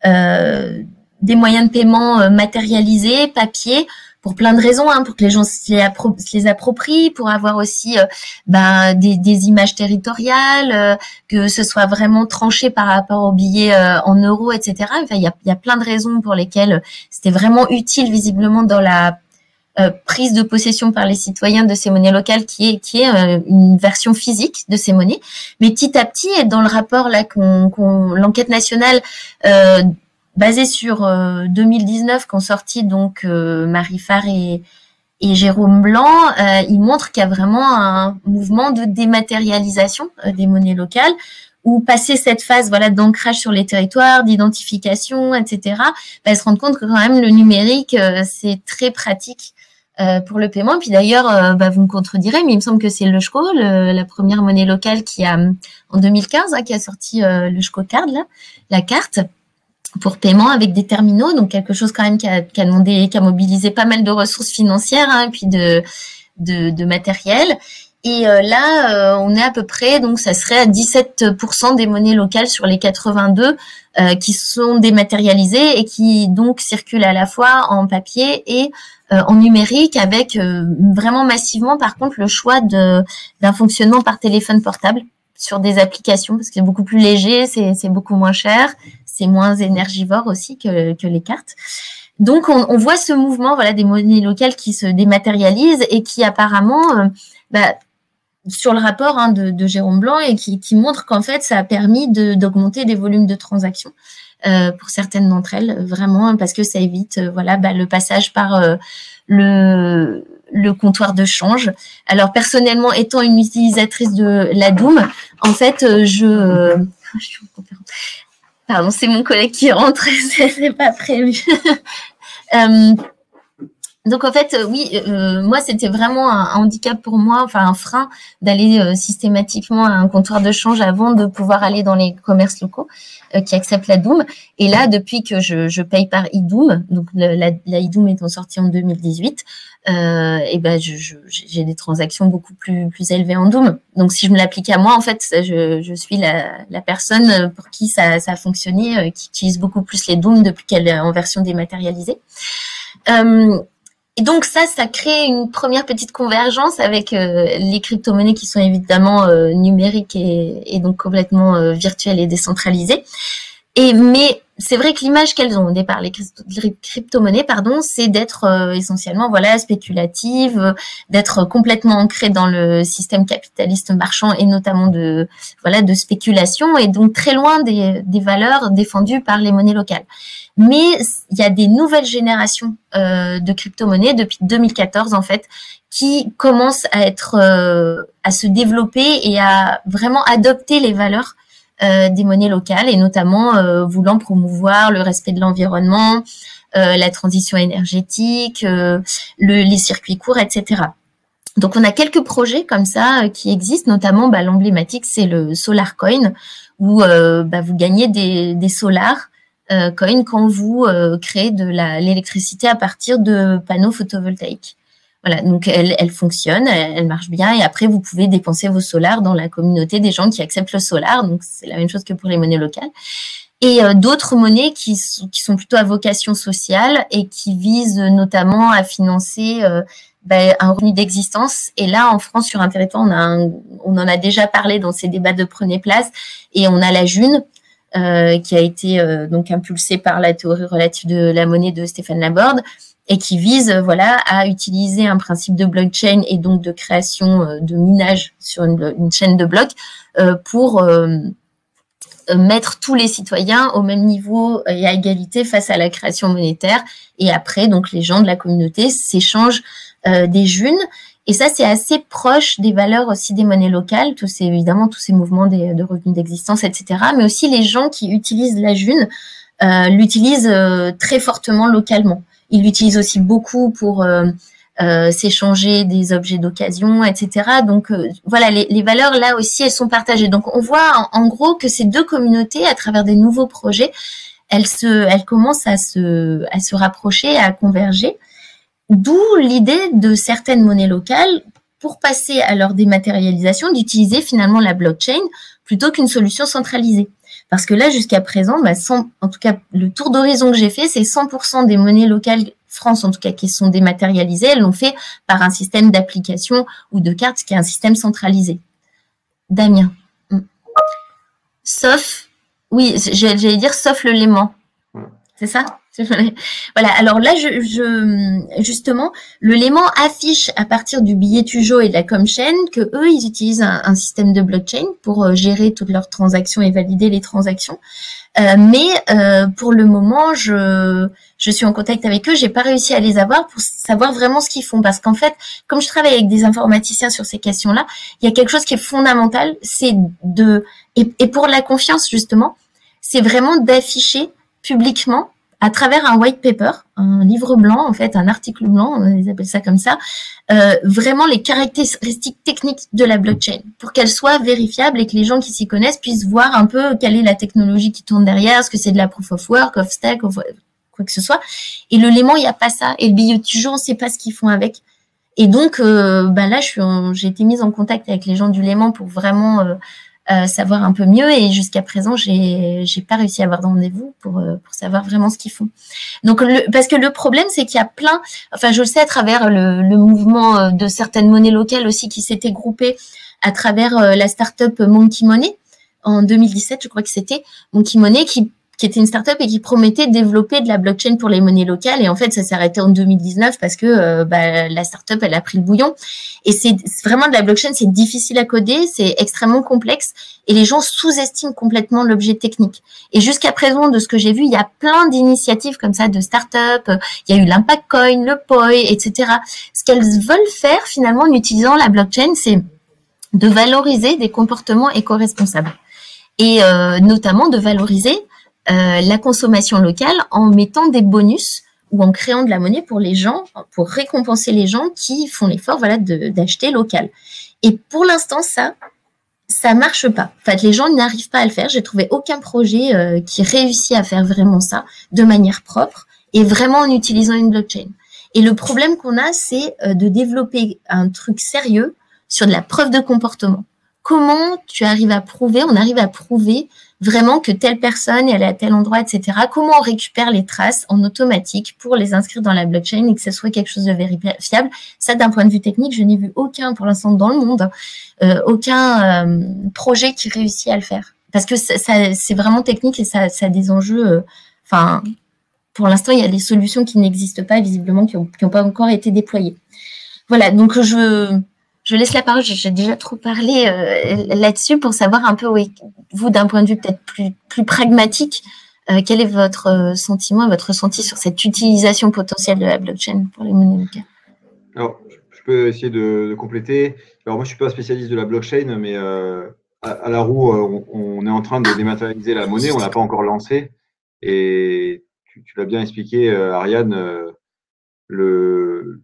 euh, des moyens de paiement matérialisés, papier, pour plein de raisons, hein, pour que les gens se les, se les approprient, pour avoir aussi euh, bah, des, des, images territoriales, euh, que ce soit vraiment tranché par rapport aux billets euh, en euros, etc. Enfin, il y a, y a plein de raisons pour lesquelles c'était vraiment utile visiblement dans la euh, prise de possession par les citoyens de ces monnaies locales qui est qui est euh, une version physique de ces monnaies mais petit à petit et dans le rapport là qu'on qu l'enquête nationale euh, basée sur 2019 qu'ont sorti donc Marie Farr et, et Jérôme Blanc, il montre qu'il y a vraiment un mouvement de dématérialisation des monnaies locales ou passer cette phase voilà d'ancrage sur les territoires, d'identification, etc., bah, se rendre compte que quand même le numérique euh, c'est très pratique euh, pour le paiement. Puis d'ailleurs, euh, bah, vous me contredirez, mais il me semble que c'est le SCHO, la première monnaie locale qui a en 2015 hein, qui a sorti le SCHO Card la carte pour paiement avec des terminaux, donc quelque chose quand même qui a, mobilisé pas mal de ressources financières, hein, et puis de, de, matériel. Et euh, là, euh, on est à peu près, donc ça serait à 17% des monnaies locales sur les 82 euh, qui sont dématérialisées et qui donc circulent à la fois en papier et en numérique, avec vraiment massivement, par contre, le choix d'un fonctionnement par téléphone portable sur des applications parce que c'est beaucoup plus léger, c'est beaucoup moins cher, c'est moins énergivore aussi que, que les cartes. Donc, on, on, voit ce mouvement, voilà, des monnaies locales qui se dématérialisent et qui apparemment bah, sur le rapport hein, de, Jérôme Blanc et qui, montre qu'en fait, ça a permis d'augmenter les volumes de transactions euh, pour certaines d'entre elles, vraiment, parce que ça évite euh, voilà, bah, le passage par euh, le, le comptoir de change. Alors, personnellement, étant une utilisatrice de la Doom, en fait, je... Pardon, c'est mon collègue qui rentre, c'est pas prévu. Donc en fait, euh, oui, euh, moi c'était vraiment un, handicap pour moi, enfin un frein d'aller euh, systématiquement à un comptoir de change avant de pouvoir aller dans les commerces locaux qui acceptent la Doom. Et là, depuis que je, je paye par iDoom, donc la, la iDoom étant sortie en 2018, et ben j'ai des transactions beaucoup plus plus élevées en Doom. Donc si je me l'applique à moi, en fait, je, je suis la, la, personne pour qui ça, ça a fonctionné, qui utilise beaucoup plus les Doom depuis qu'elle est en version dématérialisée. Euh, et donc ça, ça crée une première petite convergence avec euh, les crypto-monnaies qui sont évidemment euh, numériques et, donc complètement euh, virtuelles et décentralisées. Et mais c'est vrai que l'image qu'elles ont au départ, les crypto-monnaies, pardon, c'est d'être euh, essentiellement voilà spéculative, d'être complètement ancrée dans le système capitaliste marchand et notamment de voilà de spéculation et donc très loin des, valeurs défendues par les monnaies locales. Mais il y a des nouvelles générations euh, de crypto-monnaies depuis 2014 en fait qui commencent à être euh, à se développer et à vraiment adopter les valeurs des monnaies locales et notamment euh, voulant promouvoir le respect de l'environnement, euh, la transition énergétique, le, les circuits courts, etc. Donc on a quelques projets comme ça qui existent, notamment bah, l'emblématique c'est le Solar Coin où bah, vous gagnez des, des solars coins quand vous créez de l'électricité à partir de panneaux photovoltaïques. Voilà, donc elle, fonctionne, elle, marche bien, et après vous pouvez dépenser vos solars dans la communauté des gens qui acceptent le solar, donc c'est la même chose que pour les monnaies locales. Et euh, d'autres monnaies qui, sont plutôt à vocation sociale et qui visent notamment à financer euh, ben, un revenu d'existence. Et là, en France, sur un territoire, on, a on en a déjà parlé dans ces débats de Prenez Place, et on a la June, euh, qui a été donc impulsée par la théorie relative de la monnaie de Stéphane Laborde, et qui vise voilà à utiliser un principe de blockchain et donc de création euh, de minage sur une, chaîne de blocs euh, pour euh, mettre tous les citoyens au même niveau et à égalité face à la création monétaire. Et après, donc les gens de la communauté s'échangent des junes. Et ça, c'est assez proche des valeurs aussi des monnaies locales, tous ces, évidemment tous ces mouvements de revenus d'existence, etc. Mais aussi les gens qui utilisent la june l'utilisent très fortement localement. Il l'utilise aussi beaucoup pour euh, euh, s'échanger des objets d'occasion, etc. Donc euh, voilà, les, valeurs là aussi, elles sont partagées. Donc on voit en, gros que ces deux communautés, à travers des nouveaux projets, elles se, elles commencent à se, à se rapprocher, à converger. D'où l'idée de certaines monnaies locales pour passer à leur dématérialisation d'utiliser finalement la blockchain plutôt qu'une solution centralisée. Parce que là, jusqu'à présent, bah, en tout cas, le tour d'horizon que j'ai fait, c'est 100% des monnaies locales France, en tout cas, qui sont dématérialisées, elles l'ont fait par un système d'application ou de carte qui est un système centralisé. Damien. Hmm. Sauf, oui, j'allais dire sauf le Léman. C'est ça? Voilà. Alors là, je, je, justement, le Léman affiche à partir du billet Tujo et de la Comchain que eux, ils utilisent un, système de blockchain pour euh, gérer toutes leurs transactions et valider les transactions. Euh, mais euh, pour le moment, je, je suis en contact avec eux. J'ai pas réussi à les avoir pour savoir vraiment ce qu'ils font parce qu'en fait, comme je travaille avec des informaticiens sur ces questions-là, il y a quelque chose qui est fondamental, c'est de et, et pour la confiance justement, c'est vraiment d'afficher publiquement à travers un white paper, un livre blanc en fait, un article blanc, ils appellent ça comme ça, euh, vraiment les caractéristiques techniques de la blockchain pour qu'elle soit vérifiable et que les gens qui s'y connaissent puissent voir un peu quelle est la technologie qui tourne derrière, ce que c'est de la proof of work, of of quoi que ce soit. Et le Léman, il n'y a pas ça. Et le billet toujours, on ne sait pas ce qu'ils font avec. Et donc, euh, ben là, j'ai été mise en contact avec les gens du Léman pour vraiment euh, euh, savoir un peu mieux. Et jusqu'à présent, j'ai j'ai pas réussi à avoir de rendez-vous pour euh, pour savoir vraiment ce qu'ils font. Donc parce que le problème, c'est qu'il y a plein. Enfin, je le sais à travers le, le mouvement euh, de certaines monnaies locales aussi qui s'étaient groupées à travers la start-up Monkey Money en 2017, je crois que c'était Monkey Money qui qui était une startup et qui promettait de développer de la blockchain pour les monnaies locales. Et en fait, ça s'est arrêté en 2019 parce que euh, bah, la startup, elle a pris le bouillon. Et c'est vraiment de la blockchain, c'est difficile à coder, c'est extrêmement complexe et les gens sous-estiment complètement l'objet technique. Et jusqu'à présent, de ce que j'ai vu, il y a plein d'initiatives comme ça de startups. Il y a eu l'Impact Coin, le POI, etc. Ce qu'elles veulent faire finalement en utilisant la blockchain, c'est de valoriser des comportements éco-responsables et euh, notamment de valoriser la consommation locale en mettant des bonus ou en créant de la monnaie pour les gens, pour récompenser les gens qui font l'effort voilà, d'acheter local. Et pour l'instant, ça, ça marche pas. En fait, les gens n'arrivent pas à le faire. J'ai trouvé aucun projet euh, qui réussit à faire vraiment ça de manière propre et vraiment en utilisant une blockchain. Et le problème qu'on a, c'est euh, de développer un truc sérieux sur de la preuve de comportement. Comment tu arrives à prouver, on arrive à prouver vraiment que telle personne est à tel endroit, etc. Comment on récupère les traces en automatique pour les inscrire dans la blockchain et que ce soit quelque chose de vérifiable? Ça, d'un point de vue technique, je n'ai vu aucun pour l'instant dans le monde, euh, aucun euh, projet qui réussit à le faire. Parce que ça, c'est vraiment technique et ça, ça a des enjeux. Euh, enfin, pour l'instant, il y a des solutions qui n'existent pas visiblement, qui n'ont pas encore été déployées. Voilà, donc je je laisse la parole, j'ai déjà trop parlé euh, là-dessus pour savoir un peu, vous, d'un point de vue peut-être plus, plus pragmatique, euh, quel est votre euh, sentiment, votre ressenti sur cette utilisation potentielle de la blockchain pour les monnaies Alors, je peux essayer de, compléter. Alors, moi, je ne suis pas spécialiste de la blockchain, mais à, la roue, on, est en train de dématérialiser la monnaie, on ne l'a pas encore lancé. Et tu, tu l'as bien expliqué, Ariane, le,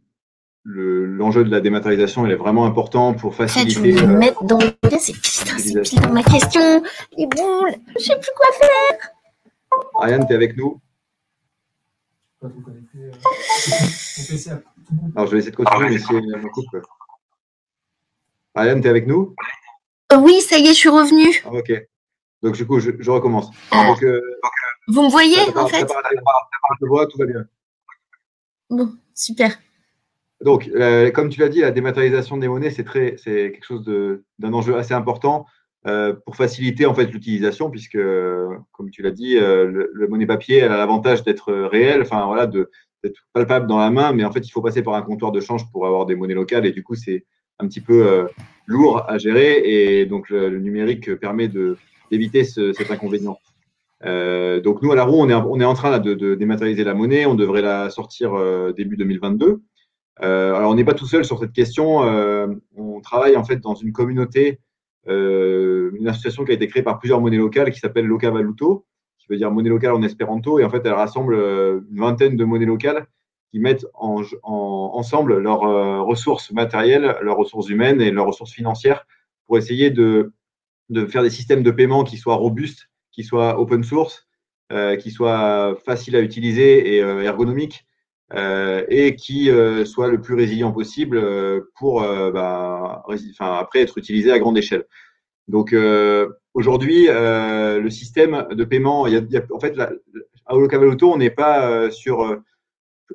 l'enjeu de la dématérialisation il est vraiment important pour faciliter. Je vais euh, mettre dans c'est putain, dans ma question. Les boules, je sais plus quoi faire. Ariane, tu es avec nous? Alors je vais essayer de continuer, mais si me coupe. Ariane, tu es avec nous? Euh, Oui, ça y est, je suis revenue. Ah, ok. Donc du coup, je, recommence. Ah. Euh, Vous me voyez en fait? Je te vois, tout va bien. Bon, super. Donc, euh, comme tu l'as dit, la dématérialisation des monnaies, c'est quelque chose d'un enjeu assez important euh, pour faciliter en fait l'utilisation, puisque, comme tu l'as dit, euh, le, monnaie papier a l'avantage d'être réel, enfin voilà, d'être palpable dans la main, mais en fait, il faut passer par un comptoir de change pour avoir des monnaies locales, et du coup, c'est un petit peu lourd à gérer, et donc le, numérique permet d'éviter ce, cet inconvénient. donc nous à la roue, on est, on est en train de, de, dématérialiser la monnaie. On devrait la sortir début 2022. Euh, alors, on n'est pas tout seul sur cette question. Euh, on travaille en fait dans une communauté, euh, une association qui a été créée par plusieurs monnaies locales qui s'appelle Loca Valuto, qui veut dire monnaie locale en espéranto. Et en fait, elle rassemble une vingtaine de monnaies locales qui mettent en, ensemble leurs ressources matérielles, leurs ressources humaines et leurs ressources financières pour essayer de, de faire des systèmes de paiement qui soient robustes, qui soient open source, qui soient faciles à utiliser et ergonomiques euh, et qui euh, soit le plus résilient possible euh, pour bah, après être utilisé à grande échelle. Donc aujourd'hui, le système de paiement, il y a, en fait, la, à Holocavaloto, on n'est pas sur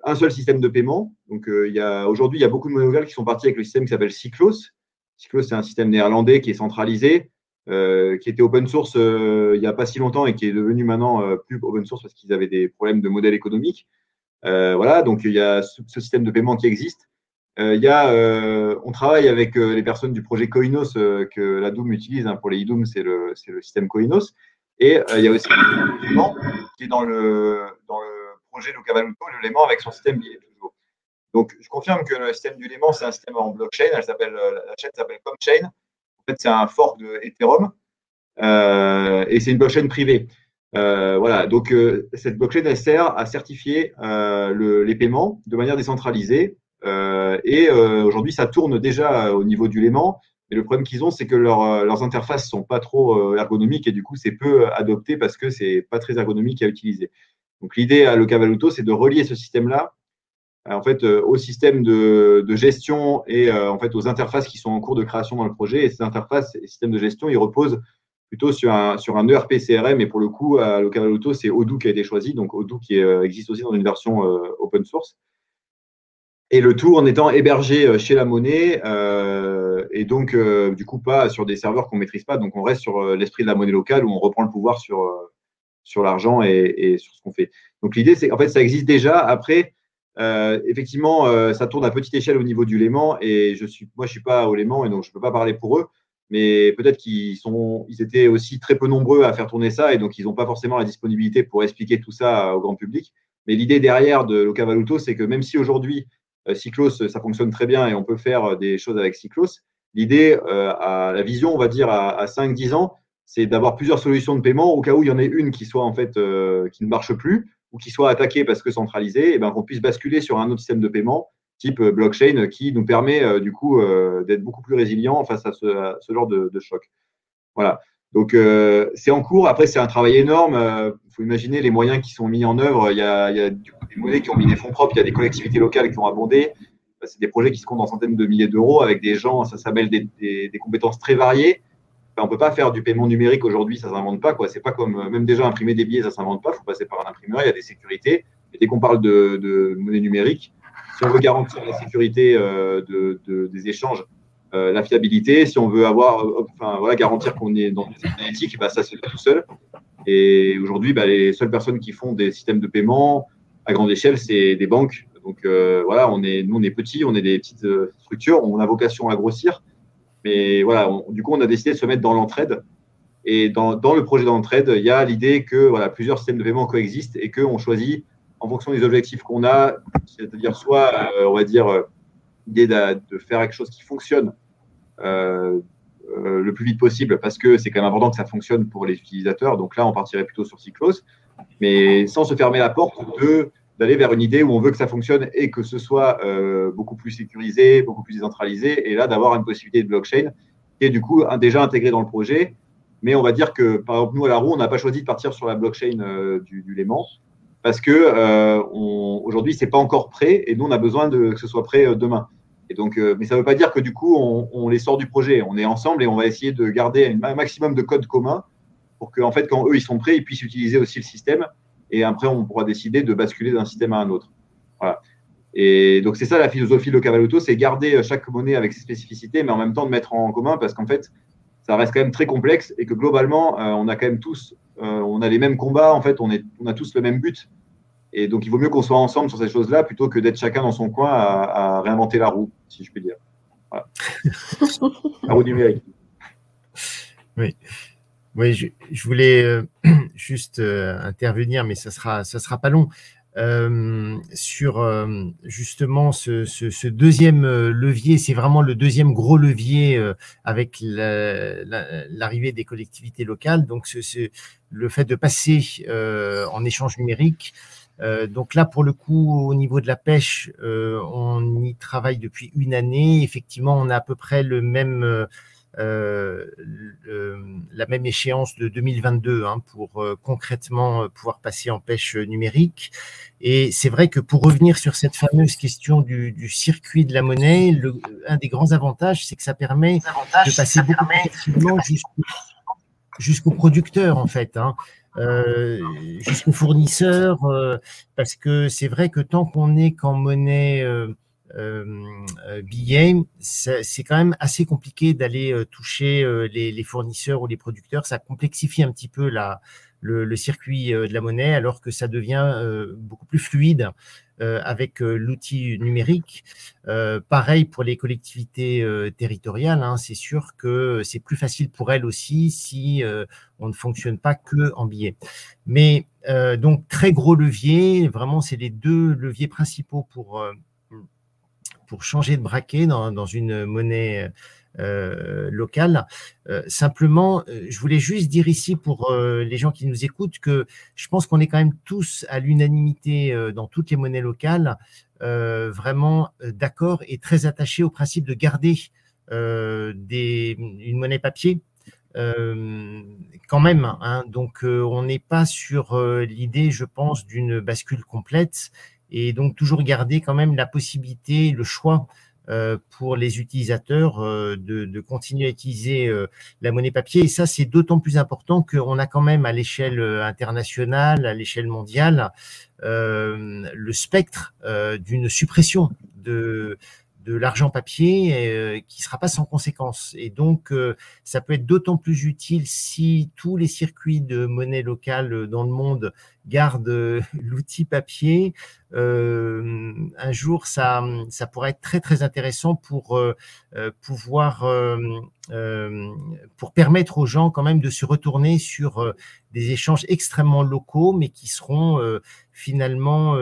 un seul système de paiement. Donc, y a aujourd'hui, il y a beaucoup de monnaie qui sont partis avec le système qui s'appelle Cyclos. Cyclos, c'est un système néerlandais qui est centralisé. euh, qui était open source euh, il n'y a pas si longtemps et qui est devenu maintenant euh, plus open source parce qu'ils avaient des problèmes de modèle économique. Voilà, donc il y a ce, système de paiement qui existe. il y a, on travaille avec les personnes du projet Coinos que la Doom utilise. Hein, pour les IDOOM, c'est le, le, système Coinos. Et il y a aussi Léman qui est dans le, le projet Luca Valuto, le Léman avec son système. Donc, je confirme que le système du Léman, c'est un système en blockchain. La chaîne s'appelle Comchain. En fait, c'est un fork de Ethereum euh, et c'est une blockchain privée. Euh, voilà, donc euh, cette blockchain elle sert à certifier les paiements de manière décentralisée. et aujourd'hui, ça tourne déjà au niveau du Léman. Mais le problème qu'ils ont, c'est que leurs interfaces sont pas trop ergonomiques et du coup, c'est peu adopté parce que c'est pas très ergonomique à utiliser. Donc l'idée à Locavaluto, c'est de relier ce système-là euh, en fait, euh, au système de, gestion et euh, en fait aux interfaces qui sont en cours de création dans le projet. Et ces interfaces et systèmes de gestion, ils reposent plutôt sur un, ERP CRM. Et pour le coup, à Local Auto, c'est Odoo qui a été choisi. Donc Odoo qui existe aussi dans une version open source. Et le tout en étant hébergé chez la monnaie et donc du coup pas sur des serveurs qu'on maîtrise pas. Donc on reste sur l'esprit de la monnaie locale où on reprend le pouvoir sur, sur l'argent et, et, sur ce qu'on fait. Donc l'idée, c'est en fait ça existe déjà. Après, euh, effectivement, euh, ça tourne à petite échelle au niveau du Léman et je suis, moi, je suis pas au Léman et donc je peux pas parler pour eux. Mais peut-être qu'ils ils étaient aussi très peu nombreux à faire tourner ça et donc ils n'ont pas forcément la disponibilité pour expliquer tout ça au grand public. Mais l'idée derrière de Loca Valuto, c'est que même si aujourd'hui euh, Cyclos, ça fonctionne très bien et on peut faire des choses avec Cyclos, l'idée, à la vision, on va dire à, à 5-10 ans, c'est d'avoir plusieurs solutions de paiement au cas où il y en ait une qui soit en fait qui ne marche plus ou qui soit attaqué parce que centralisé, et eh ben, qu'on puisse basculer sur un autre système de paiement type euh, blockchain qui nous permet euh, du coup euh, d'être beaucoup plus résilient face à ce, genre de, choc. Voilà. Donc c'est en cours. Après c'est un travail énorme. Il faut imaginer les moyens qui sont mis en œuvre. Il y a, y a des monnaies qui ont mis des fonds propres. Il y a des collectivités locales qui ont abondé. C'est des projets qui se comptent en centaines de milliers d'euros avec des gens. Ça s'appelle des, compétences très variées on ne peut pas faire du paiement numérique aujourd'hui, ça s'invente pas. Ce n'est pas comme même déjà imprimer des billets, ça s'invente pas. Il faut passer par un imprimeur, il y a des sécurités. Et dès qu'on parle de, monnaie numérique, si on veut garantir la sécurité euh, des échanges, euh, la fiabilité, si on veut avoir, euh, voilà, garantir qu'on est dans une éthique, bah, ça se fait tout seul. Et aujourd'hui, bah, les seules personnes qui font des systèmes de paiement à grande échelle, c'est des banques. Donc voilà, on est, nous on est petits, on est des petites structures, on a vocation à grossir. Mais voilà, du coup, on a décidé de se mettre dans l'entraide. Et dans, dans, le projet d'entraide, il y a l'idée que voilà, plusieurs systèmes de paiement coexistent et qu'on choisit en fonction des objectifs qu'on a, c'est-à-dire soit, euh, on va dire, euh, l'idée de, faire quelque chose qui fonctionne euh, le plus vite possible parce que c'est quand même important que ça fonctionne pour les utilisateurs. Donc là, on partirait plutôt sur Cyclos, mais sans se fermer la porte d'aller vers une idée où on veut que ça fonctionne et que ce soit beaucoup plus sécurisé, beaucoup plus décentralisé, et là d'avoir une possibilité de blockchain qui est du coup déjà intégrée dans le projet. Mais on va dire que, par exemple, nous à la roue, on n'a pas choisi de partir sur la blockchain euh, du, Léman parce que euh, aujourd'hui, c'est pas encore prêt et nous, on a besoin de, que ce soit prêt demain. Et donc, mais ça ne veut pas dire que du coup, on, les sort du projet. On est ensemble et on va essayer de garder un maximum de code commun pour qu'en en fait, quand eux, ils sont prêts, ils puissent utiliser aussi le système et après on pourra décider de basculer d'un système à un autre. Voilà. Et donc c'est ça la philosophie de Cavaluto, c'est garder euh, chaque monnaie avec ses spécificités, mais en même temps de mettre en commun parce qu'en fait ça reste quand même très complexe et que globalement euh, on a quand même tous, euh, on a les mêmes combats, en fait on, est, on a tous le même but. Et donc il vaut mieux qu'on soit ensemble sur ces choses-là plutôt que d'être chacun dans son coin à, à, réinventer la roue, si je puis dire. Voilà. la roue numérique. Oui. Oui, je, voulais euh, juste euh, intervenir, mais ça sera, ça sera pas long. Euh, sur justement ce, deuxième levier, c'est vraiment le deuxième gros levier avec l'arrivée des collectivités locales. Donc, le fait de passer en échange numérique. donc là, pour le coup, au niveau de la pêche, on y travaille depuis une année. Effectivement, on a à peu près le même euh, la même échéance de 2022 hein, pour euh, concrètement euh, pouvoir passer en pêche numérique. Et c'est vrai que pour revenir sur cette fameuse question du, du circuit de la monnaie, le, un des grands avantages, c'est que ça permet de passer beaucoup plus jusqu'au producteur en fait. Hein. Euh, jusqu'au fournisseur, euh, parce que c'est vrai que tant qu'on est qu'en monnaie billets, c'est quand même assez compliqué d'aller toucher les, les, fournisseurs ou les producteurs. Ça complexifie un petit peu la, le, le circuit de la monnaie, alors que ça devient beaucoup plus fluide euh, avec euh, l'outil numérique. Euh, pareil pour les collectivités territoriales, hein, c'est sûr que c'est plus facile pour elles aussi si on ne fonctionne pas que en billets. Mais donc très gros levier, vraiment c'est les deux leviers principaux pour pour changer de braquet dans, une monnaie euh. Euh, simplement, euh, je voulais juste dire ici pour les gens qui nous écoutent que je pense qu'on est quand même tous à l'unanimité dans toutes les monnaies locales, vraiment d'accord et très attachés au principe de garder des, une monnaie papier. quand même, hein. donc on n'est pas sur l'idée, je pense, d'une bascule complète et donc toujours garder quand même la possibilité, le choix euh, pour les utilisateurs euh, de, continuer à utiliser euh, la monnaie papier. Et ça, c'est d'autant plus important qu'on a quand même à l'échelle internationale, à l'échelle mondiale, le spectre d'une suppression de, de l'argent papier euh, qui sera pas sans conséquence. Et donc, euh, ça peut être d'autant plus utile si tous les circuits de monnaie locale dans le monde gardent euh, l'outil papier. un jour, ça, ça pourrait être très très intéressant pour pouvoir, pour permettre aux gens quand même de se retourner sur des échanges extrêmement locaux, mais qui seront finalement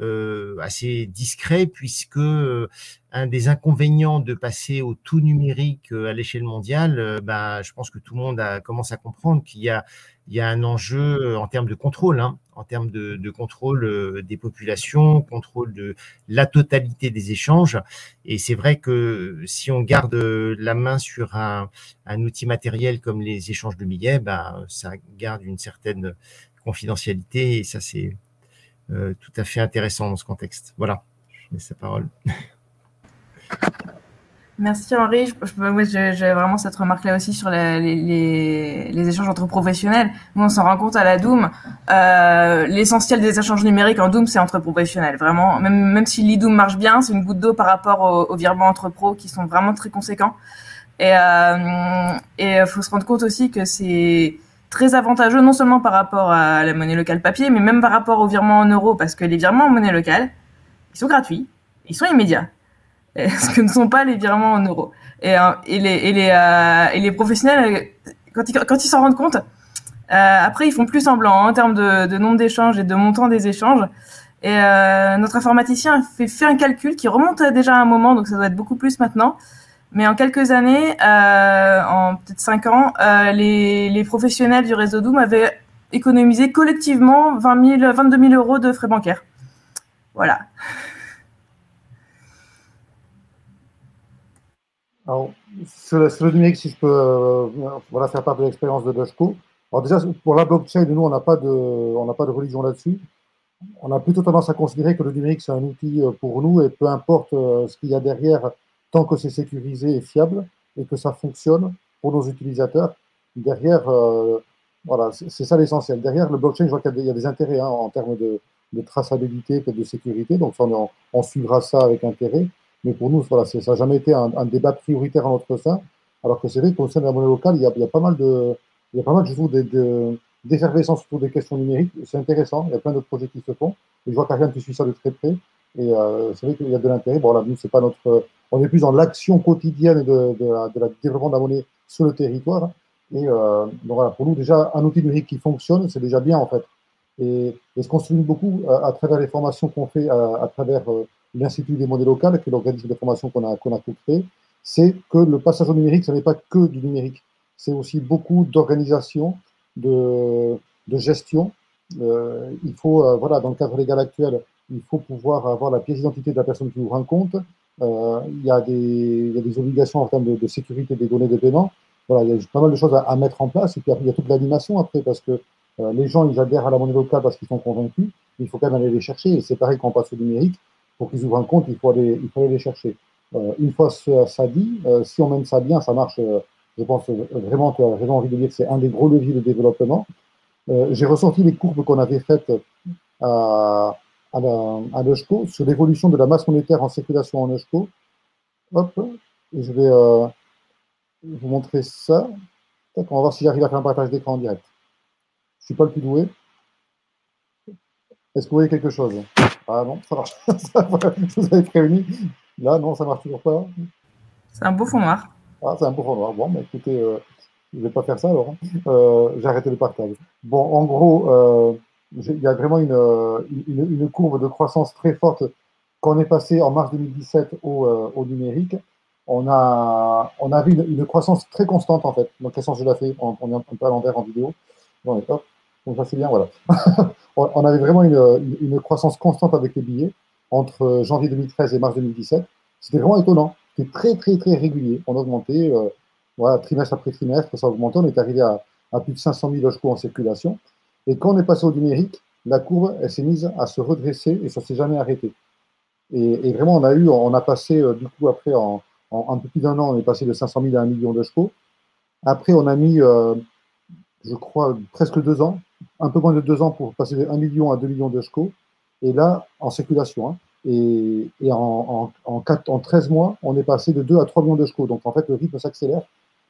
euh, assez discret puisque euh, un des inconvénients de passer au tout numérique euh, à l'échelle mondiale, bah, je pense que tout le monde a, commence à comprendre qu'il y a, il y a un enjeu en termes de contrôle, hein, en termes de, de, contrôle des populations, contrôle de la totalité des échanges. Et c'est vrai que si on garde la main sur un, un outil matériel comme les échanges de billets, bah, ça garde une certaine confidentialité et ça c'est euh, tout à fait intéressant dans ce contexte. Voilà, je laisse la parole. Merci Henri. J'ai vraiment cette remarque-là aussi sur les, échanges entre professionnels. Nous, on s'en rend compte à la Doom. Euh, L'essentiel des échanges numériques en Doom, c'est entre professionnels. Vraiment, même, si l'e-Doom marche bien, c'est une goutte d'eau par rapport aux, virements entre pros qui sont vraiment très conséquents. Et il euh, faut se rendre compte aussi que c'est très avantageux non seulement par rapport à la monnaie locale papier, mais même par rapport aux virements en euros, parce que les virements en monnaie locale, ils sont gratuits, ils sont immédiats, ce que ne sont pas les virements en euros. Et, euh, euh, les professionnels, quand ils quand ils s'en rendent compte, euh, après ils font plus semblant hein, en termes de, de nombre d'échanges et de montant des échanges. Et notre informaticien fait, fait un calcul qui remonte déjà à un moment, donc ça doit être beaucoup plus maintenant. Mais en quelques années, euh, en peut-être cinq ans, euh, les, professionnels du réseau Doom avaient économisé collectivement 20 000, 22 000 euros de frais bancaires. Voilà. Alors, sur le, numérique, si je peux euh, voilà, faire part de l'expérience de Dashco. Alors déjà, pour la blockchain, nous, on n'a pas de, on n'a pas de religion là-dessus. On a plutôt tendance à considérer que le numérique, c'est un outil pour nous et peu importe ce qu'il y a derrière, tant que c'est sécurisé et fiable et que ça fonctionne pour nos utilisateurs. Derrière, euh, voilà, c'est ça l'essentiel. Derrière le blockchain, je vois qu'il y, a des intérêts hein, en termes de, traçabilité et de sécurité, donc on, suivra ça avec intérêt. Mais pour nous, voilà, ça n'a jamais été un, débat prioritaire en notre sein. Alors que c'est vrai qu'au sein de la monnaie locale, il y a, pas mal de, il y a pas mal, je trouve, d'effervescence autour des questions numériques. C'est intéressant. Il y a plein de projets qui se font. Et je vois qu'Ariane, tu suis ça de très près. Et euh, c'est vrai qu'il y a de l'intérêt. Bon, là, nous, c'est pas notre, on est plus dans l'action quotidienne de, de, la, développement de la monnaie sur le territoire. Et euh, donc voilà, pour nous, déjà, un outil numérique qui fonctionne, c'est déjà bien en fait. Et, ce qu'on souligne beaucoup euh, à, travers les formations qu'on fait à, travers l'Institut des monnaies locales, qui est l'organisme de formation qu'on a, qu'on a créé, c'est que le passage au numérique, ce n'est pas que du numérique. C'est aussi beaucoup d'organisation, de, de, gestion. il faut, voilà, dans le cadre légal actuel, il faut pouvoir avoir la pièce d'identité de la personne qui ouvre un compte. Euh, il, y a des, obligations en termes de, sécurité des données de paiement. Voilà, il y a pas mal de choses à, mettre en place. Et puis il y a toute l'animation après, parce que euh, les gens, ils adhèrent à la monnaie locale parce qu'ils sont convaincus. Il faut quand même aller les chercher. Et c'est pareil quand on passe au numérique. Pour qu'ils ouvrent un compte, il faut aller, il faut aller les chercher. Euh, une fois ça, dit, si on mène ça bien, ça marche. je pense vraiment, tu as vraiment envie de dire que c'est un des gros leviers de développement. J'ai ressorti les courbes qu'on avait faites à à, la, à sur l'évolution de la masse monétaire en circulation en ESCO. Hop, et je vais euh, vous montrer ça. On va voir si j'arrive à faire un partage d'écran en direct. Je ne suis pas le plus doué. Est-ce que vous voyez quelque chose? Ah non, ça marche. je vous avais prévenu. Là, non, ça marche toujours pas. C'est un beau fond noir. Ah, c'est un beau fond noir. Bon, mais écoutez, euh, je ne vais pas faire ça alors. Hein. Euh, J'ai arrêté le partage. Bon, en gros, euh, il y a vraiment une, une, une, courbe de croissance très forte. Quand on est passé en mars 2017 au, euh, au numérique, on a, on a vu une, croissance très constante en fait. Donc, quelle sens je la fais? On, on est un peu à l'envers en vidéo. Bon, top. Donc, ça c'est bien, voilà. on avait vraiment une, croissance constante avec les billets entre janvier 2013 et mars 2017. C'était vraiment étonnant. C'était très, très, très régulier. On a augmenté, euh, voilà, trimestre après trimestre, ça a augmenté. On est arrivé à, plus de 500 000 logements en circulation. Et quand on est passé au numérique, la courbe, elle s'est mise à se redresser et ça s'est jamais arrêté. Et, vraiment, on a eu, on a passé, euh, du coup, après, en, un peu plus d'un an, on est passé de 500 000 à 1 million de chevaux. Après, on a mis, euh, je crois, presque deux ans, un peu moins de deux ans pour passer de 1 million à 2 millions de chevaux. Et là, en circulation. Hein. Et, en, en, en, 4, en 13 mois, on est passé de 2 à 3 millions de chevaux. Donc, en fait, le rythme s'accélère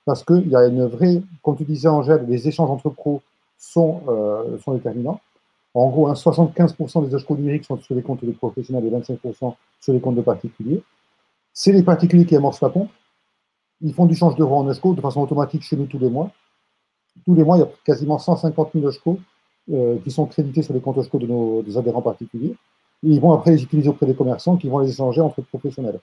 parce qu'il y a une vraie, comme tu disais, Angèle, les échanges entre pros sont, euh, sont déterminants. En gros, hein, 75% des chevaux numériques sont sur les comptes des professionnels et 25% sur les comptes de particuliers. C'est les particuliers qui amorcent la pompe. Ils font du change d'euros en ESCO de façon automatique chez nous tous les mois. Tous les mois, il y a quasiment 150 000 ESCO euh, qui sont crédités sur les comptes ESCO de nos adhérents particuliers. Et ils vont après les utiliser auprès des commerçants qui vont les échanger entre professionnels.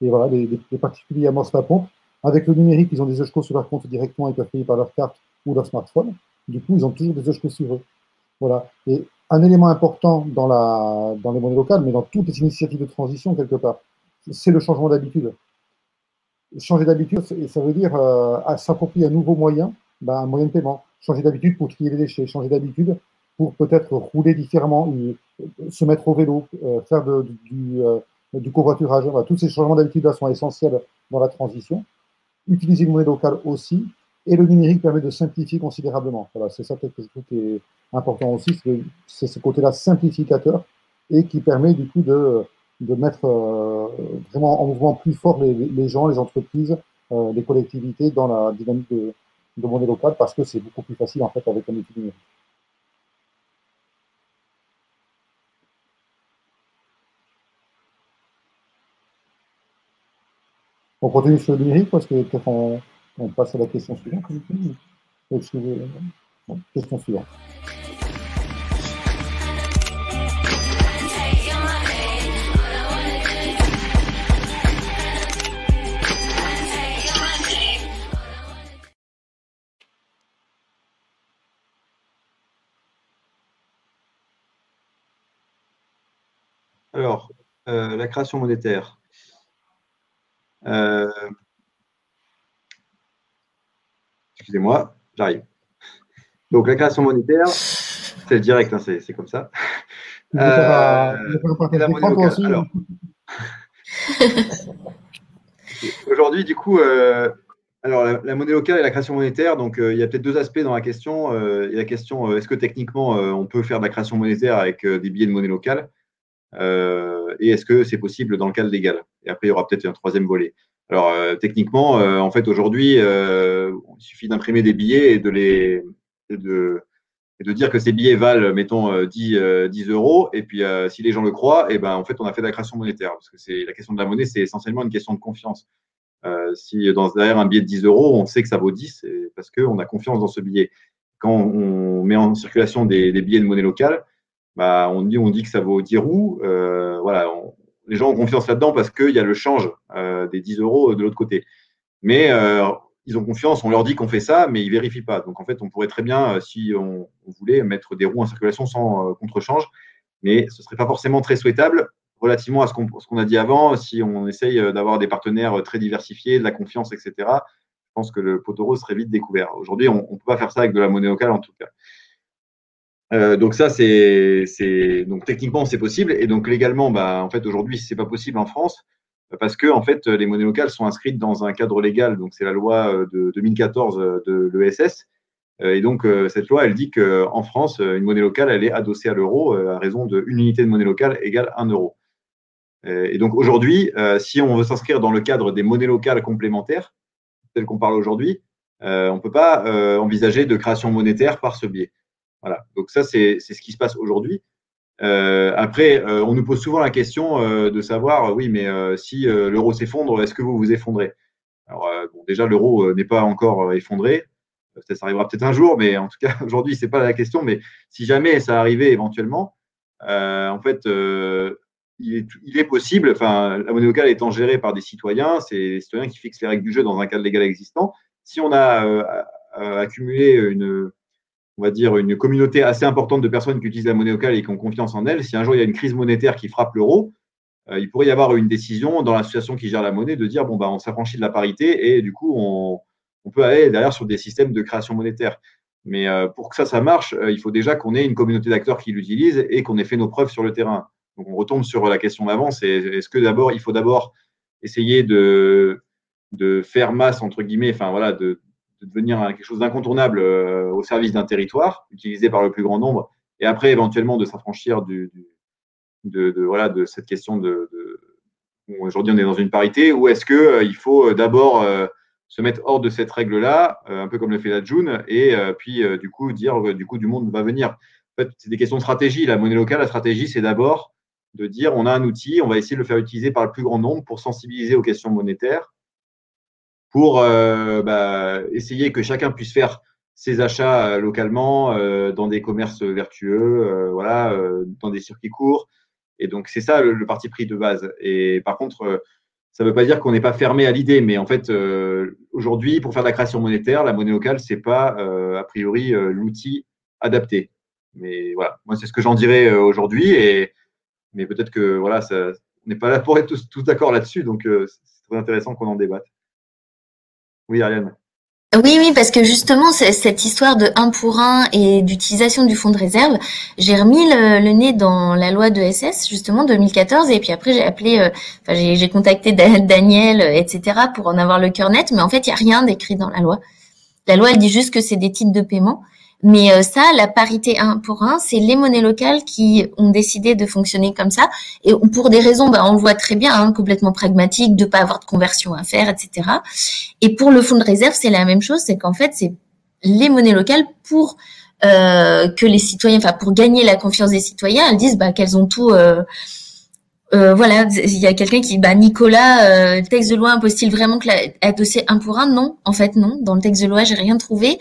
Et voilà, les particuliers amorcent la pompe. Avec le numérique, ils ont des ESCO sur leur compte directement, ils peuvent payer par leur carte ou leur smartphone. Du coup, ils ont toujours des ESCO sur eux. Voilà. Et un élément important dans, la, dans les monnaies locales, mais dans toutes les initiatives de transition, quelque part, c'est le changement d'habitude. Changer d'habitude, ça veut dire euh, s'approprier un nouveau moyen, ben, un moyen de paiement. Changer d'habitude pour trier les déchets, changer d'habitude pour peut-être rouler différemment, se mettre au vélo, euh, faire du, euh, du covoiturage. Tous ces changements d'habitude sont essentiels dans la transition. Utiliser une monnaie locale aussi. Et le numérique permet de simplifier considérablement. Voilà, c'est ça peut-être qui est important aussi, c'est ce côté-là simplificateur et qui permet du coup de, mettre euh, vraiment en mouvement plus fort les, les gens, les entreprises, euh, les collectivités dans la dynamique de, de monnaie locale parce que c'est beaucoup plus facile en fait avec un outil numérique. On continue sur le numérique parce que peut-être on, on, passe à la question suivante. Bon, question suivante. Alors, euh, la création monétaire. Euh... Excusez-moi, j'arrive. Donc, la création monétaire, c'est direct, hein, c'est comme ça. Euh, la monnaie locale. Alors, aujourd'hui, du coup, euh, alors la, la, monnaie locale et la création monétaire, donc euh, il y a peut-être deux aspects dans la question. Il y a la question est-ce que techniquement on peut faire de la création monétaire avec des billets de monnaie locale? Et est-ce que c'est possible dans le cadre légal? Et après, il y aura peut-être un troisième volet. Alors techniquement, en fait, aujourd'hui, il suffit d'imprimer des billets et de les dire que ces billets valent, mettons, 10, 10 euros, et puis si les gens le croient, et ben en fait, on a fait de la création monétaire, parce que c'est la question de la monnaie, c'est essentiellement une question de confiance. Euh, si dans, derrière un billet de 10 euros, on sait que ça vaut 10, c'est parce qu'on a confiance dans ce billet. Quand on met en circulation des, billets de monnaie locale, bah, on, dit, que ça vaut 10 roues. Euh, voilà, les gens ont confiance là-dedans parce qu'il y a le change euh, des 10 euros de l'autre côté. Mais euh, ils ont confiance, on leur dit qu'on fait ça, mais ils vérifient pas. Donc en fait, on pourrait très bien, si on, voulait, mettre des roues en circulation sans euh, contre-change, mais ce serait pas forcément très souhaitable relativement à ce qu'on qu a dit avant. Si on essaye d'avoir des partenaires très diversifiés, de la confiance, etc., je pense que le pot rose serait vite découvert. Aujourd'hui, on ne peut pas faire ça avec de la monnaie locale en tout cas. Euh, donc ça, c'est donc techniquement c'est possible et donc légalement, bah, en fait aujourd'hui c'est pas possible en France parce que en fait les monnaies locales sont inscrites dans un cadre légal, donc c'est la loi de 2014 de l'ESS et donc, cette loi, elle dit qu'en France, une monnaie locale, elle est adossée à l'euro à raison d'une unité de monnaie locale égale 1 euro. Et donc, aujourd'hui, si on veut s'inscrire dans le cadre des monnaies locales complémentaires, telles qu'on parle aujourd'hui, on ne peut pas envisager de création monétaire par ce biais. Voilà. Donc, ça, c'est ce qui se passe aujourd'hui. Euh, après, euh, on nous pose souvent la question euh, de savoir, oui, mais si l'euro s'effondre, est-ce que vous vous effondrez? Alors, bon, déjà, l'euro n'est pas encore effondré. Ça, ça arrivera peut-être un jour, mais en tout cas, aujourd'hui, c'est pas la question. Mais si jamais ça arrivait éventuellement, en fait, il est, possible, enfin, la monnaie locale étant gérée par des citoyens, c'est les citoyens qui fixent les règles du jeu dans un cadre légal existant. Si on a accumulé une, on va dire, une communauté assez importante de personnes qui utilisent la monnaie locale et qui ont confiance en elle, si un jour il y a une crise monétaire qui frappe l'euro, euh, il pourrait y avoir une décision dans l'association qui gère la monnaie de dire bon bah on s'affranchit de la parité et du coup on, peut aller derrière sur des systèmes de création monétaire. Mais euh, pour que ça ça marche, euh, il faut déjà qu'on ait une communauté d'acteurs qui l'utilisent et qu'on ait fait nos preuves sur le terrain. Donc on retombe sur la question d'avant, c'est est-ce que d'abord il faut d'abord essayer de de faire masse entre guillemets, enfin voilà, de, de devenir quelque chose d'incontournable euh, au service d'un territoire, utilisé par le plus grand nombre, et après éventuellement de s'affranchir du, de, voilà, de cette question de, aujourd'hui on est dans une parité, ou est-ce qu'il euh, il faut euh, d'abord se mettre hors de cette règle-là, un peu comme le fait la June, et puis du coup dire du coup du monde va venir. En fait, c'est des questions de stratégie. La monnaie locale, la stratégie, c'est d'abord de dire on a un outil, on va essayer de le faire utiliser par le plus grand nombre pour sensibiliser aux questions monétaires pour euh, bah, essayer que chacun puisse faire ses achats euh, localement euh, dans des commerces vertueux, voilà, dans des circuits courts. Et donc c'est ça le, parti pris de base. Et par contre, ça ne veut pas dire qu'on n'est pas fermé à l'idée, mais en fait, aujourd'hui, pour faire de la création monétaire, la monnaie locale, c'est pas a priori l'outil adapté. Mais voilà, moi c'est ce que j'en dirais aujourd'hui. Et mais peut-être que voilà, ça, on n'est pas là pour être tous, tous d'accord là-dessus, donc c'est très intéressant qu'on en débatte. Oui. Oui, oui, parce que justement, cette histoire de 1 pour 1 et d'utilisation du fonds de réserve, j'ai remis le, nez dans la loi de SS, justement, 2014, et puis après, j'ai appelé, euh, enfin, j'ai contacté Daniel, etc., pour en avoir le cœur net, mais en fait, il n'y a rien d'écrit dans la loi. La loi, elle dit juste que c'est des titres de paiement, mais euh, ça, la parité 1 pour 1, c'est les monnaies locales qui ont décidé de fonctionner comme ça. Et pour des raisons, bah, on le voit très bien, hein, complètement pragmatiques, de pas avoir de conversion à faire, etc. Et pour le fonds de réserve, c'est la même chose, c'est qu'en fait, c'est les monnaies locales pour euh, que les citoyens, enfin pour gagner la confiance des citoyens, elles disent bah, qu'elles ont tout. Euh, euh, voilà, il y a quelqu'un qui, bah Nicolas, euh, texte de loi impose-t-il vraiment que la, dossier un pour un? Non, en fait non. Dans le texte de loi, j'ai rien trouvé.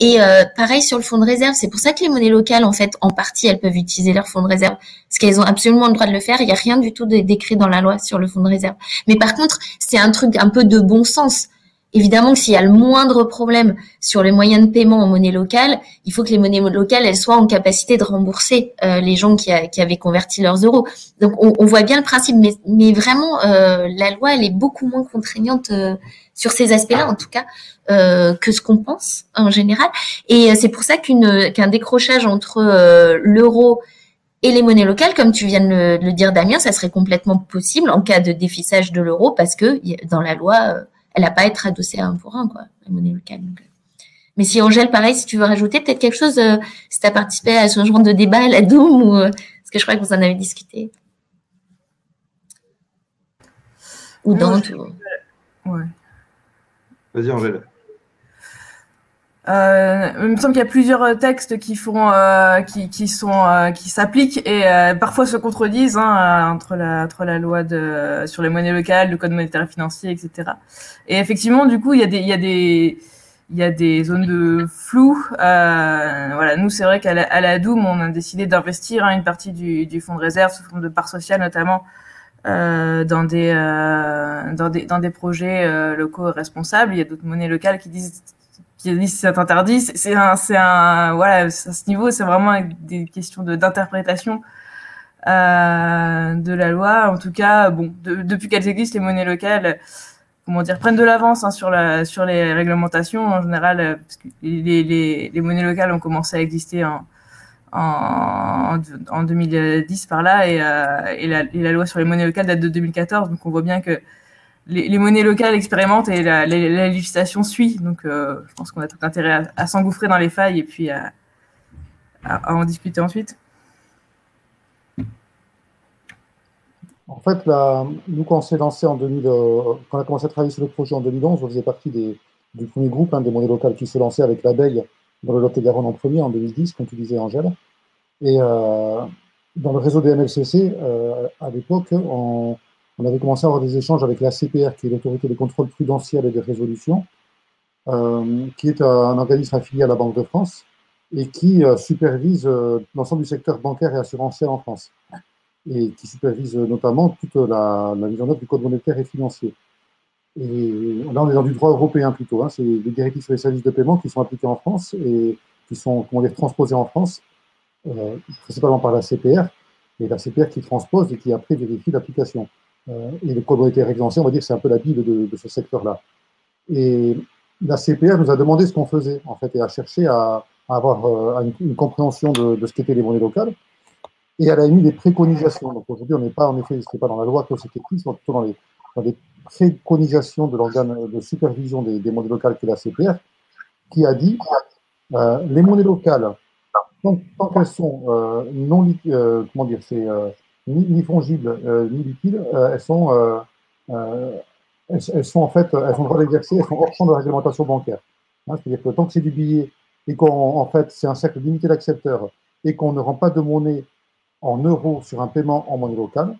Et euh, pareil sur le fonds de réserve, c'est pour ça que les monnaies locales, en fait, en partie, elles peuvent utiliser leur fonds de réserve, parce qu'elles ont absolument le droit de le faire. Il n'y a rien du tout décrit dans la loi sur le fonds de réserve. Mais par contre, c'est un truc un peu de bon sens. Évidemment que s'il y a le moindre problème sur les moyens de paiement en monnaie locale, il faut que les monnaies locales elles soient en capacité de rembourser euh, les gens qui, avaient converti leurs euros. Donc on, on voit bien le principe, mais, mais vraiment euh, la loi elle est beaucoup moins contraignante euh, sur ces aspects-là en tout cas euh, que ce qu'on pense en général. Et c'est pour ça qu'un décrochage entre l'euro et les monnaies locales, comme tu viens de le, de le, dire Damien, ça serait complètement possible en cas de défissage de l'euro parce que dans la loi elle n'a pas à être adossée à un pour un, quoi, la monnaie locale. Euh. Mais si Angèle, pareil, si tu veux rajouter peut-être quelque chose, euh, si tu as participé à ce genre de débat à la Doom, ou, euh, parce que je crois que vous en avez discuté. Ou dans tout. Ouais. Vas-y, Angèle. Euh, il me semble qu'il y a plusieurs euh, textes qui font, euh, qui, qui sont, euh, qui s'appliquent et euh, parfois se contredisent hein, entre la, entre la loi de sur les monnaies locales, le code monétaire financier, etc. Et effectivement, du coup, il y a des, il y a des, il y a des zones de flou. voilà, nous, c'est vrai qu'à la, à la Doom, on a décidé d'investir hein, une partie du, du fonds de réserve sous forme de part sociale, notamment. dans des dans des dans des projets locaux responsables. Il y a d'autres monnaies locales qui disent dit c'est interdit. C'est un, c'est un, voilà, à ce niveau, c'est vraiment des questions de, d'interprétation euh, de la loi. En tout cas, bon, depuis qu'elles existent, les monnaies locales, comment dire, prennent de l'avance hein, sur la, sur les réglementations en général. Euh, parce que les, les, les monnaies locales ont commencé à exister en en, en 2010 par là et, euh, et, la, et, la, loi sur les monnaies locales date de 2014 donc on voit bien que les, monnaies locales expérimentent et la, législation suit. Donc, je pense qu'on a tout intérêt à, s'engouffrer dans les failles et puis à, en discuter ensuite. En fait, là, nous, quand on s'est lancé en 2000, quand on a commencé à travailler sur le projet en 2011, on faisait partie du premier groupe hein, des monnaies locales qui se lançait avec l'abeille dans le Lot-et-Garonne en premier en 2010, comme tu disais, Angèle. Et euh, dans le réseau des MLCC, euh, à l'époque, on, avait commencé à avoir des échanges avec la CPR, qui est l'autorité de contrôle prudentiel et de résolution, euh, qui est un organisme affilié à la Banque de France et qui supervise l'ensemble du secteur bancaire et assurantiel en France et qui supervise notamment toute la, mise en œuvre du code monétaire et financier. Et là, on est dans du droit européen plutôt. Hein. C'est des directives sur les services de paiement qui sont appliquées en France et qui sont, comment dire, transposées en France, euh, principalement par la CPR, et la CPR qui transpose et qui après vérifie l'application. Euh, et le et financier, on va dire c'est un peu la bible de, ce secteur-là. Et la CPR nous a demandé ce qu'on faisait, en fait, et a cherché à, avoir euh, une, compréhension de, ce qu'étaient les monnaies locales et elle a émis des préconisations. Donc aujourd'hui, on n'est pas, en effet, ce n'est pas dans la loi que c'est écrit, c'est plutôt dans les, préconisations de l'organe de supervision des, monnaies locales qui est la CPR, qui a dit euh, les monnaies locales, tant, qu'elles sont euh, non, euh, comment dire, c'est ni, ni, fongibles euh, ni liquides, euh, elles sont, elles, elles, sont en fait, elles ont le droit d'exercer, elles sont hors champ de la réglementation bancaire. Hein, C'est-à-dire que tant que c'est du billet et qu'en fait c'est un cercle limité d'accepteurs et qu'on ne rend pas de monnaie en euros sur un paiement en monnaie locale.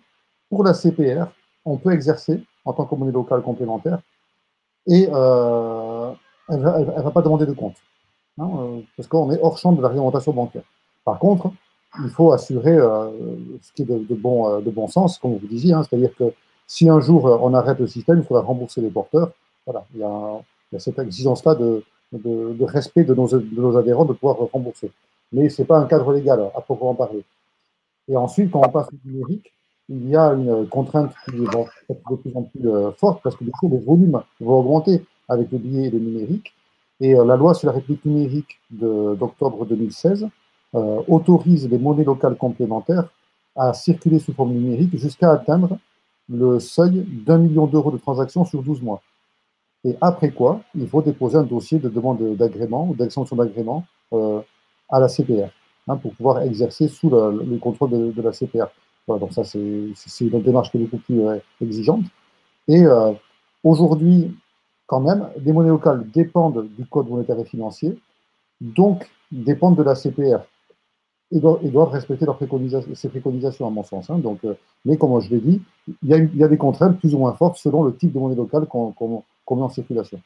Pour la CPR, on peut exercer en tant que monnaie locale complémentaire et euh, elle ne va, pas demander de compte hein, euh, parce qu'on est hors champ de la réglementation bancaire. Par contre, il faut assurer euh, ce qui est de, bon, de bon sens, comme vous disiez, hein, c'est-à-dire que si un jour on arrête le système, il faudra rembourser les porteurs. Voilà, il y a, cette exigence-là de, de, respect de nos, de nos adhérents de pouvoir rembourser. Mais ce n'est pas un cadre légal à proprement parler. Et ensuite, quand on passe au numérique, il y a une contrainte qui est de plus en plus euh, forte parce que du coup, les volumes vont augmenter avec le billet et le numérique. Et euh, la loi sur la République numérique d'octobre 2016 euh, autorise les monnaies locales complémentaires à circuler sous forme numérique jusqu'à atteindre le seuil d'un million d'euros de transactions sur 12 mois. Et après quoi, il faut déposer un dossier de demande d'agrément ou d'extension d'agrément à la CPR. Hein, pour pouvoir exercer sous le, contrôle de, la CPR. donc ça, c'est une démarche qui est beaucoup plus euh, exigeante. Et euh, aujourd'hui, quand même, les monnaies locales dépendent du code monétaire et financier, donc dépendent de la CPR et doivent, respecter leurs préconisations, ces préconisations, à mon sens. Hein. donc, euh, mais comme je l'ai dit, il y, a, il y, a, des contraintes plus ou moins fortes selon le type de monnaie locale qu'on met en circulation.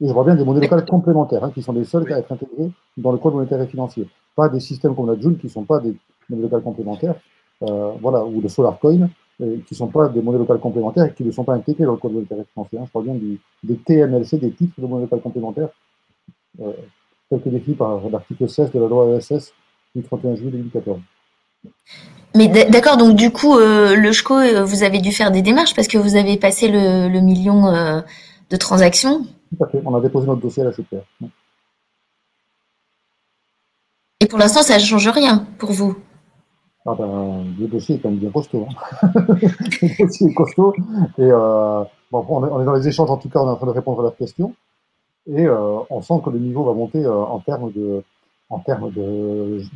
Et je vois bien des monnaies locales complémentaires, hein, qui sont les seules à être intégrées dans le code monétaire et financier. Pas des systèmes comme la Joule, qui ne sont pas des monnaies locales complémentaires, euh, voilà, ou le Solar Coin, euh, qui ne sont pas des monnaies locales complémentaires et qui ne sont pas intégrées dans le code monétaire et financier. Hein. Je parle bien du, des TMLC, des titres de monnaie locale complémentaires, euh, tels que par l'article 16 de la loi ESS du 31 juillet 2014. Mais d'accord, donc du coup, euh, le SCHCO, euh, vous avez dû faire des démarches parce que vous avez passé le, le million euh, de transactions tout à fait. On a déposé notre dossier à la CPR. Et pour l'instant, ça ne change rien pour vous? Ah ben, Le dossier est quand même bien costaud. Hein. le dossier est costaud. Et euh, bon, on, est, dans les échanges, en tout cas, on est en train de répondre à leurs questions. Et euh, on sent que le niveau va monter euh, en termes de,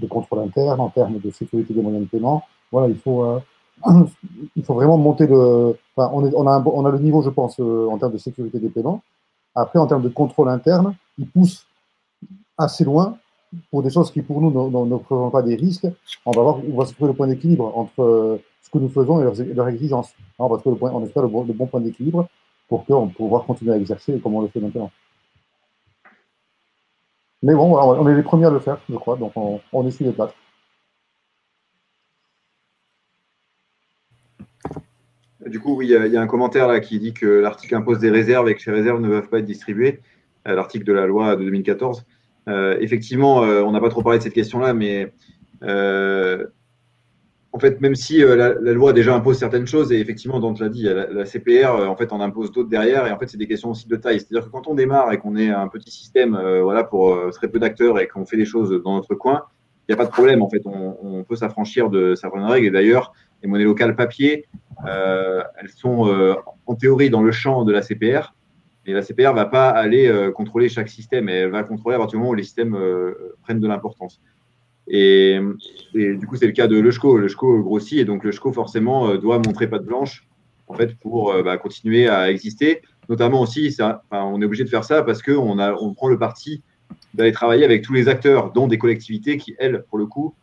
contrôle interne, en termes de sécurité des moyens de paiement. Voilà, il faut, euh, il vraiment monter le. On, a le niveau, je pense, en termes de sécurité des paiements. Après, en termes de contrôle interne, ils poussent assez loin pour des choses qui, pour nous, ne, représentent pas des risques. On va voir où va se trouver le point d'équilibre entre ce que nous faisons et leurs, exigences. On va trouver le espère le bon, point d'équilibre pour qu'on pouvoir continuer à exercer comme on le fait maintenant. Mais bon, on est les premiers à le faire, je crois, donc on, on essuie les. Du coup, oui, il y, a un commentaire là qui dit que l'article impose des réserves et que ces réserves ne peuvent pas être distribuées. Euh, l'article de la loi de 2014. Euh, effectivement, euh, on n'a pas trop parlé de cette question-là, mais en fait, même si la, loi déjà impose certaines choses, et effectivement, dont tu l'as dit, la, CPR, en fait, en impose d'autres derrière, et en fait, c'est des questions aussi de taille. C'est-à-dire que quand on démarre et qu'on est un petit système, voilà, pour très peu d'acteurs et qu'on fait des choses dans notre coin, il n'y a pas de problème. En fait, on, on peut s'affranchir de certaines règles. Et d'ailleurs, les monnaies locales papier, elles sont en théorie dans le champ de la CPR, et la CPR ne va pas aller contrôler chaque système, elle va contrôler à partir du moment où les systèmes prennent de l'importance. Et, du coup, c'est le cas de Lechco. Lechco grossit et donc Lechco, forcément, doit montrer patte blanche en fait, pour bah, continuer à exister. Notamment aussi, on est obligé de faire ça parce qu'on on prend le parti d'aller travailler avec tous les acteurs, dont des collectivités qui, elles, pour le coup,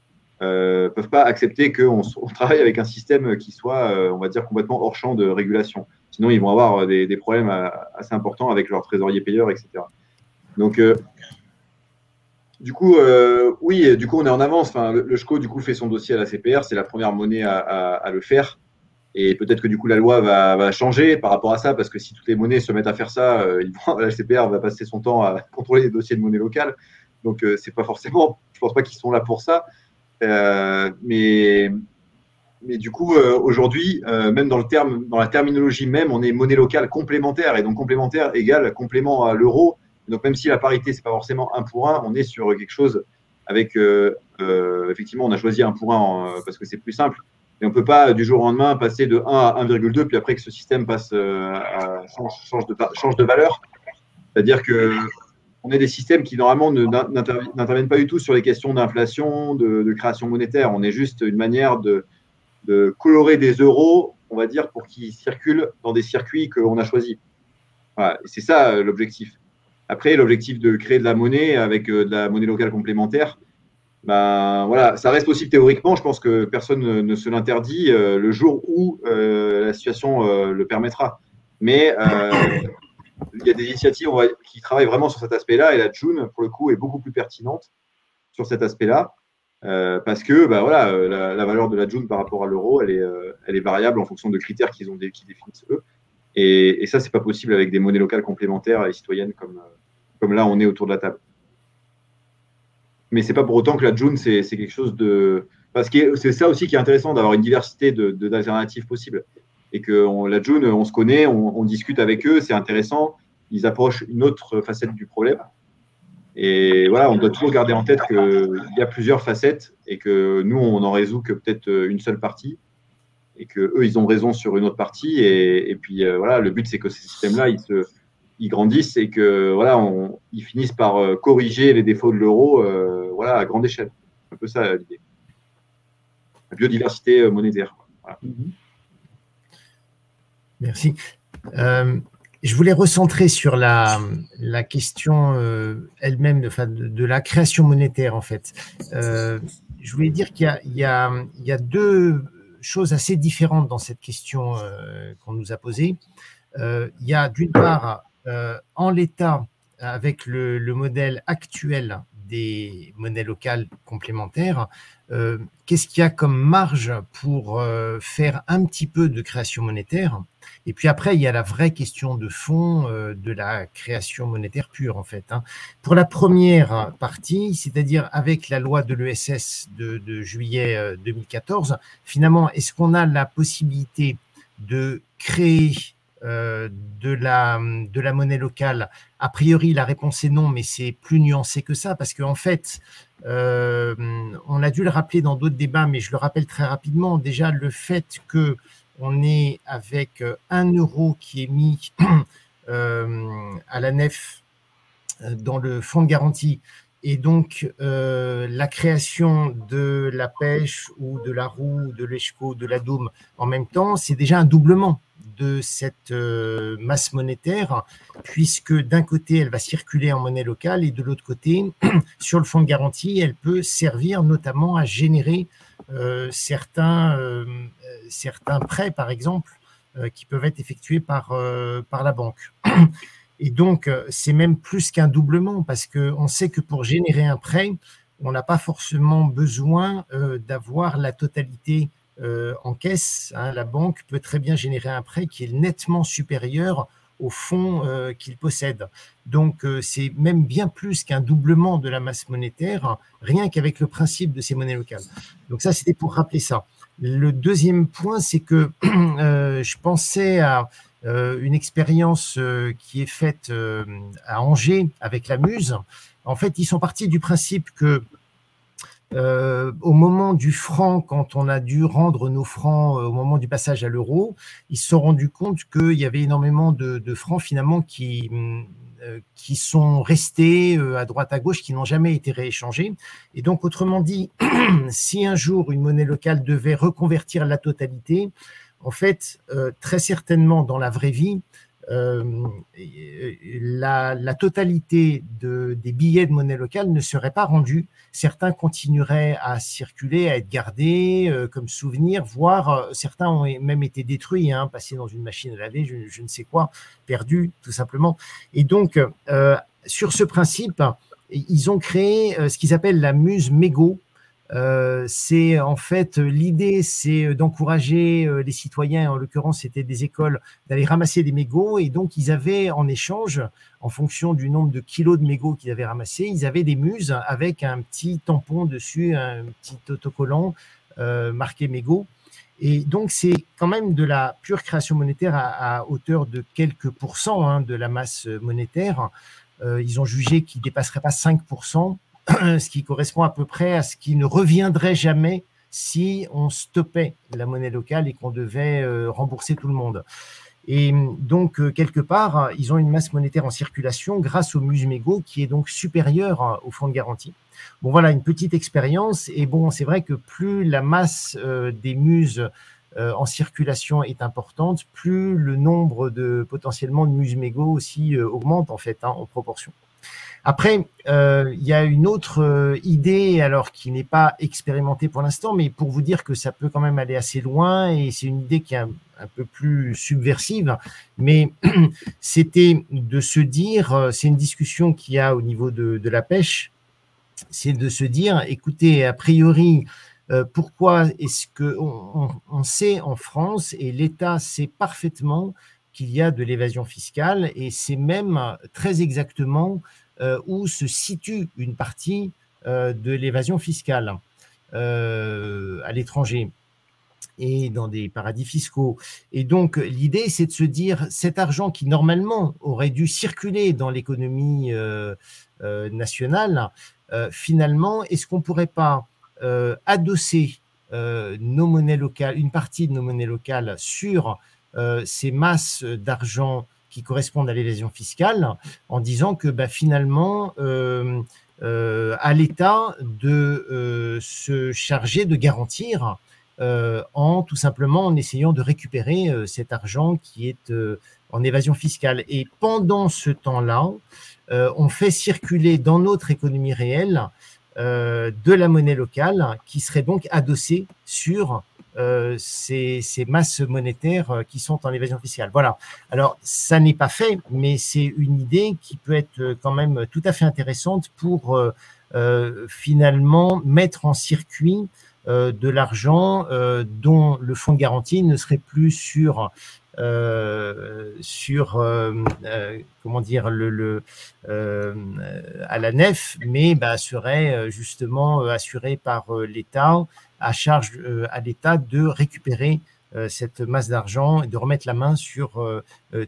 ne euh, peuvent pas accepter qu'on on travaille avec un système qui soit, euh, on va dire, complètement hors champ de régulation. Sinon, ils vont avoir des, problèmes euh, assez importants avec leurs trésoriers payeurs, etc. Donc, du coup, oui, du coup, on est en avance. Enfin, le, SCO, du coup, fait son dossier à la CPR. C'est la première monnaie à, à le faire. Et peut-être que du coup la loi va, changer par rapport à ça, parce que si toutes les monnaies se mettent à faire ça, euh, la CPR va passer son temps à contrôler les dossiers de monnaie locale. Donc euh, c'est pas forcément, je pense pas qu'ils sont là pour ça. Euh, mais, mais du coup aujourd'hui, même dans le terme, dans la terminologie même, on est monnaie locale complémentaire et donc complémentaire égale complément à l'euro. Donc même si la parité c'est pas forcément un pour un, on est sur quelque chose avec effectivement on a choisi un pour un parce que c'est plus simple et on ne peut pas du jour au lendemain passer de 1 à 1,2, puis après que ce système passe euh, à, change, de, change de valeur. C'est-à-dire que on est des systèmes qui normalement n'interviennent pas du tout sur les questions d'inflation, de, création monétaire. On est juste une manière de, colorer des euros, on va dire, pour qu'ils circulent dans des circuits qu'on a choisis. Voilà, c'est ça euh, l'objectif. Après, l'objectif de créer de la monnaie avec euh, de la monnaie locale complémentaire, ben voilà, ça reste possible théoriquement. Je pense que personne ne, se l'interdit euh, le jour où euh, la situation le permettra. Mais il y a des initiatives qui travaillent vraiment sur cet aspect-là et la June, pour le coup, est beaucoup plus pertinente sur cet aspect-là. parce que bah, voilà, la, valeur de la June par rapport à l'euro, elle est variable en fonction de critères qu'ils ont qui définissent eux. Et, ça, c'est pas possible avec des monnaies locales complémentaires et citoyennes comme, comme là on est autour de la table mais c'est pas pour autant que la June, c'est quelque chose de. Parce que c'est ça aussi qui est intéressant d'avoir une diversité d'alternatives de, possibles. Et que la June, on se connaît, on, discute avec eux, c'est intéressant. Ils approchent une autre facette du problème. Et voilà, on doit toujours garder en tête qu'il y a plusieurs facettes et que nous, on n'en résout que peut-être une seule partie et que eux, ils ont raison sur une autre partie. Et, puis euh, voilà, le but, c'est que ces systèmes-là, ils se, grandissent et que voilà, ils finissent par euh, corriger les défauts de l'euro euh, voilà, à grande échelle. Un peu ça l'idée. La biodiversité monétaire. Mhm. Merci. je voulais recentrer sur la, question elle-même de, de, la création monétaire, en fait. je voulais dire qu'il y, a deux choses assez différentes dans cette question qu'on nous a posée. il y a d'une part euh, en l'état, avec le, modèle actuel des monnaies locales complémentaires, euh, qu'est-ce qu'il y a comme marge pour euh, faire un petit peu de création monétaire? Et puis après, il y a la vraie question de fond de la création monétaire pure, en fait. Hein. Pour la première partie, c'est-à-dire avec la loi de l'ESS de, de, juillet 2014, finalement, est-ce qu'on a la possibilité de créer euh, de, la, de la monnaie locale A priori, la réponse est non, mais c'est plus nuancé que ça, parce qu'en en fait, euh, on a dû le rappeler dans d'autres débats, mais je le rappelle très rapidement. Déjà, le fait que on est avec un euro qui est mis euh, à la nef dans le fonds de garantie, et donc la création de la pêche ou de la roue, de l'ESCO, de la Dôme en même temps, c'est déjà un doublement de cette euh, masse monétaire, puisque d'un côté, elle va circuler en monnaie locale et de l'autre côté, sur le fonds de garantie, elle peut servir notamment à générer euh, certains, euh, certains prêts, par exemple, qui peuvent être effectués par, par la banque. Et donc, c'est même plus qu'un doublement, parce qu'on sait que pour générer un prêt, on n'a pas forcément besoin d'avoir la totalité euh, en caisse, hein, la banque peut très bien générer un prêt qui est nettement supérieur au fonds euh, qu'il possède. Donc, euh, c'est même bien plus qu'un doublement de la masse monétaire, rien qu'avec le principe de ces monnaies locales. Donc, ça, c'était pour rappeler ça. Le deuxième point, c'est que je pensais à une expérience qui est faite à Angers avec la Muse. En fait, ils sont partis du principe que euh, au moment du franc, quand on a dû rendre nos francs euh, au moment du passage à l'euro, ils se sont rendus compte qu'il y avait énormément de, francs finalement qui, euh, qui sont restés euh, à droite à gauche, qui n'ont jamais été rééchangés. Et donc, autrement dit, si un jour une monnaie locale devait reconvertir la totalité, en fait, euh, très certainement dans la vraie vie, euh, la, la, totalité de, des billets de monnaie locale ne serait pas rendue. Certains continueraient à circuler, à être gardés euh, comme souvenir, voire euh, certains ont même été détruits, hein, passés dans une machine à laver, je, ne sais quoi, perdus tout simplement. Et donc, euh, sur ce principe, ils ont créé ce qu'ils appellent la muse mégot, euh, c'est en fait l'idée, c'est d'encourager euh, les citoyens, en l'occurrence c'était des écoles, d'aller ramasser des mégots et donc ils avaient en échange, en fonction du nombre de kilos de mégots qu'ils avaient ramassés, ils avaient des muses avec un petit tampon dessus, un petit autocollant euh, marqué mégot. Et donc c'est quand même de la pure création monétaire à, à hauteur de quelques pourcents hein, de la masse monétaire. Euh, ils ont jugé qu'il dépasserait pas 5% ce qui correspond à peu près à ce qui ne reviendrait jamais si on stoppait la monnaie locale et qu'on devait euh, rembourser tout le monde. Et donc, euh, quelque part, ils ont une masse monétaire en circulation grâce au Musmego qui est donc supérieur euh, au fonds de garantie. Bon, voilà, une petite expérience. Et bon, c'est vrai que plus la masse des muses en circulation est importante, plus le nombre de potentiellement de Musmego aussi augmente en fait hein, en proportion. Après, euh, il y a une autre euh, idée, alors qui n'est pas expérimentée pour l'instant, mais pour vous dire que ça peut quand même aller assez loin, et c'est une idée qui est un, peu plus subversive, mais c'était de se dire, euh, c'est une discussion qu'il y a au niveau de, la pêche, c'est de se dire, écoutez, a priori, pourquoi est-ce que on, sait en France et l'État sait parfaitement qu'il y a de l'évasion fiscale et c'est même très exactement où se situe une partie euh, de l'évasion fiscale euh, à l'étranger et dans des paradis fiscaux. Et donc, l'idée, c'est de se dire, cet argent qui, normalement, aurait dû circuler dans l'économie euh, euh, nationale, euh, finalement, est-ce qu'on ne pourrait pas adosser nos monnaies locales, une partie de nos monnaies locales sur ces masses d'argent qui correspondent à l'évasion fiscale en disant que bah, finalement, euh, euh, à l'État de euh, se charger de garantir en tout simplement en essayant de récupérer cet argent qui est en évasion fiscale. Et pendant ce temps-là, on fait circuler dans notre économie réelle de la monnaie locale qui serait donc adossée sur euh, ces, masses monétaires euh, qui sont en évasion fiscale. Voilà. Alors, ça n'est pas fait, mais c'est une idée qui peut être euh, quand même tout à fait intéressante pour euh, euh, finalement mettre en circuit de l'argent dont le fonds de garantie ne serait plus sur euh, sur euh, euh, comment dire le, le à la nef, mais bah, serait justement assuré par l'État à charge euh, à l'État de récupérer euh, cette masse d'argent et de remettre la main sur euh,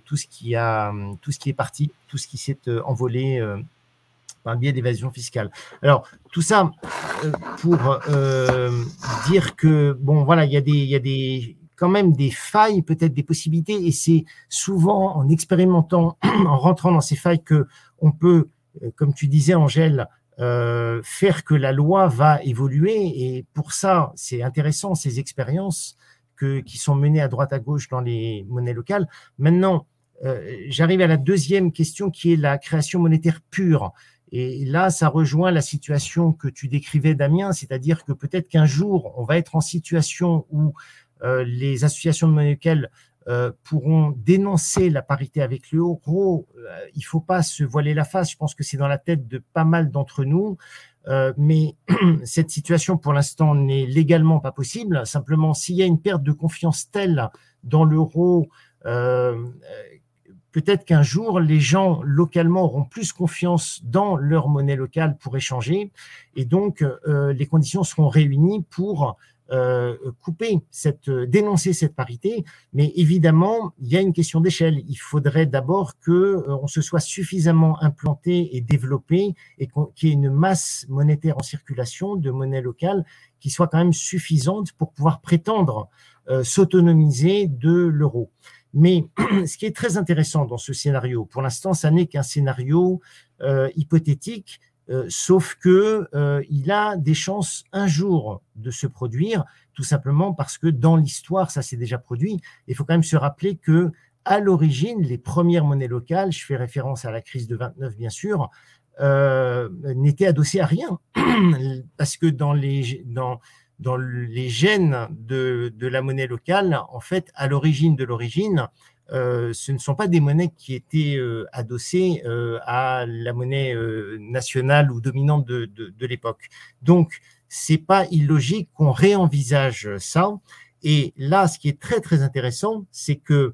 tout ce qui a tout ce qui est parti, tout ce qui s'est envolé par le biais d'évasion fiscale. Alors tout ça pour dire que bon voilà il y a des il y a des quand même des failles, peut-être des possibilités, et c'est souvent en expérimentant, en rentrant dans ces failles que on peut, comme tu disais Angèle, euh, faire que la loi va évoluer. Et pour ça, c'est intéressant ces expériences que, qui sont menées à droite à gauche dans les monnaies locales. Maintenant, euh, j'arrive à la deuxième question qui est la création monétaire pure. Et là, ça rejoint la situation que tu décrivais, Damien, c'est-à-dire que peut-être qu'un jour, on va être en situation où euh, les associations de monnaie locale pourront dénoncer la parité avec l'euro. Euh, il faut pas se voiler la face. Je pense que c'est dans la tête de pas mal d'entre nous. Euh, mais cette situation, pour l'instant, n'est légalement pas possible. Simplement, s'il y a une perte de confiance telle dans l'euro, euh, peut-être qu'un jour, les gens localement auront plus confiance dans leur monnaie locale pour échanger. Et donc, euh, les conditions seront réunies pour euh, couper, cette, dénoncer cette parité, mais évidemment, il y a une question d'échelle. Il faudrait d'abord que on se soit suffisamment implanté et développé et qu'il y ait une masse monétaire en circulation de monnaie locale qui soit quand même suffisante pour pouvoir prétendre s'autonomiser de l'euro. Mais ce qui est très intéressant dans ce scénario, pour l'instant, ça n'est qu'un scénario euh, hypothétique, euh, sauf que euh, il a des chances un jour de se produire, tout simplement parce que dans l'histoire, ça s'est déjà produit. Il faut quand même se rappeler que à l'origine, les premières monnaies locales, je fais référence à la crise de 29 bien sûr, n'étaient adossées à rien, parce que dans les gènes de, la monnaie locale, en fait, à l'origine de l'origine, euh, ce ne sont pas des monnaies qui étaient euh, adossées euh, à la monnaie nationale ou dominante de, de l'époque. Donc, c'est pas illogique qu'on réenvisage ça. Et là, ce qui est très très intéressant, c'est que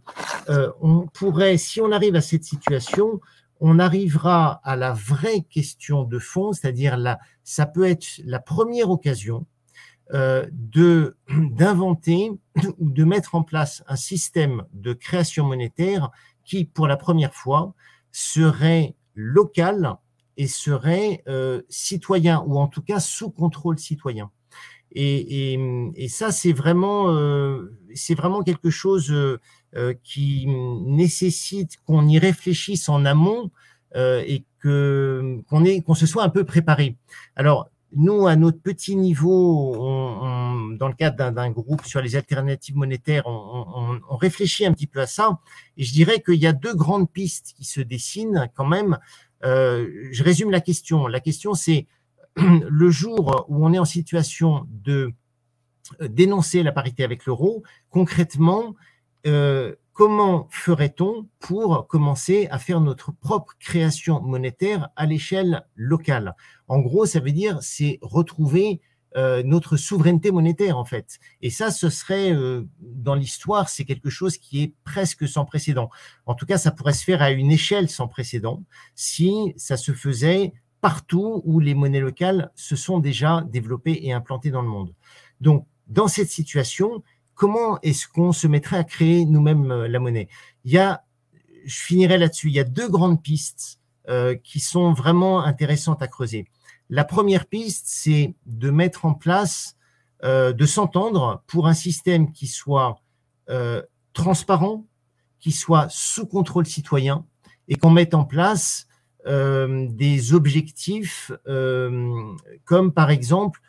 on pourrait, si on arrive à cette situation, on arrivera à la vraie question de fond, c'est-à-dire là, ça peut être la première occasion euh, de d'inventer ou de mettre en place un système de création monétaire qui, pour la première fois, serait local et serait euh, citoyen ou en tout cas sous contrôle citoyen. Et, et, et ça, c'est vraiment, euh, c'est vraiment quelque chose euh, qui nécessite qu'on y réfléchisse en amont euh, et que qu'on qu'on se soit un peu préparé. Alors nous, à notre petit niveau, dans le cadre d'un groupe sur les alternatives monétaires, on, réfléchit un petit peu à ça. Et je dirais qu'il y a deux grandes pistes qui se dessinent quand même. Euh, je résume la question. La question, c'est le jour où on est en situation de euh, dénoncer la parité avec l'euro, concrètement, euh, comment ferait-on pour commencer à faire notre propre création monétaire à l'échelle locale? En gros, ça veut dire c'est retrouver euh, notre souveraineté monétaire en fait. Et ça, ce serait euh, dans l'histoire, c'est quelque chose qui est presque sans précédent. En tout cas, ça pourrait se faire à une échelle sans précédent si ça se faisait partout où les monnaies locales se sont déjà développées et implantées dans le monde. Donc, dans cette situation, comment est-ce qu'on se mettrait à créer nous-mêmes euh, la monnaie? Il y a, je finirai là-dessus, il y a deux grandes pistes qui sont vraiment intéressantes à creuser. La première piste, c'est de mettre en place, euh, de s'entendre pour un système qui soit transparent, qui soit sous contrôle citoyen et qu'on mette en place des objectifs comme par exemple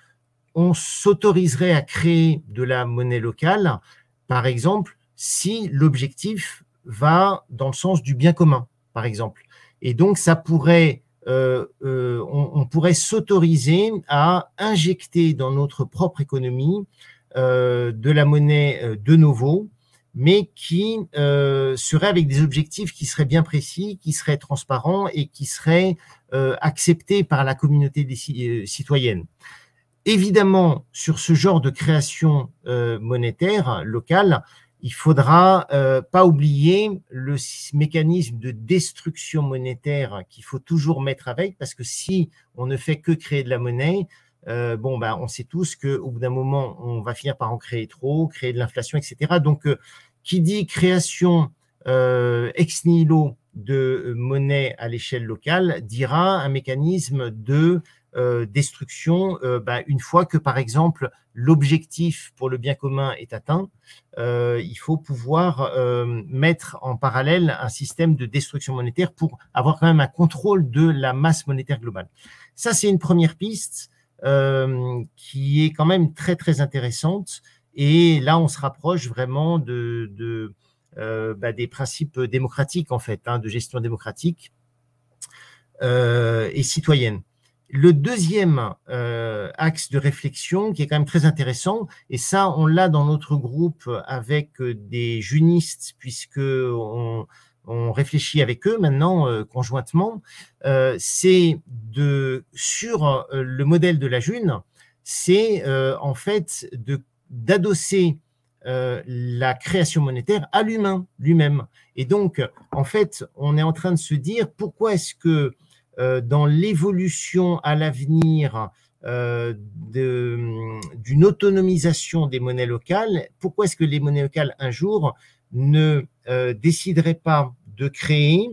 on s'autoriserait à créer de la monnaie locale, par exemple, si l'objectif va dans le sens du bien commun, par exemple. Et donc, ça pourrait, euh, euh, on, pourrait s'autoriser à injecter dans notre propre économie euh, de la monnaie de nouveau, mais qui serait avec des objectifs qui seraient bien précis, qui seraient transparents et qui seraient acceptés par la communauté des, citoyenne. Évidemment, sur ce genre de création monétaire locale, il faudra euh, pas oublier le mécanisme de destruction monétaire qu'il faut toujours mettre avec, parce que si on ne fait que créer de la monnaie, euh, bon, ben, on sait tous qu'au bout d'un moment, on va finir par en créer trop, créer de l'inflation, etc. Donc, qui dit création ex nihilo de monnaie à l'échelle locale dira un mécanisme de euh, destruction euh, bah, une fois que, par exemple, l'objectif pour le bien commun est atteint. Euh, il faut pouvoir mettre en parallèle un système de destruction monétaire pour avoir quand même un contrôle de la masse monétaire globale. Ça, c'est une première piste qui est quand même très, très intéressante. Et là, on se rapproche vraiment bah, des principes démocratiques, en fait, hein, de gestion démocratique et citoyenne. Le deuxième euh, axe de réflexion qui est quand même très intéressant, et ça on l'a dans notre groupe avec euh, des junistes puisque on, réfléchit avec eux maintenant euh, conjointement, c'est de sur le modèle de la June, c'est en fait de d'adosser la création monétaire à l'humain lui-même. Et donc, en fait, on est en train de se dire pourquoi est-ce que dans l'évolution à l'avenir euh, d'une autonomisation des monnaies locales, pourquoi est-ce que les monnaies locales, un jour, ne euh, décideraient pas de créer,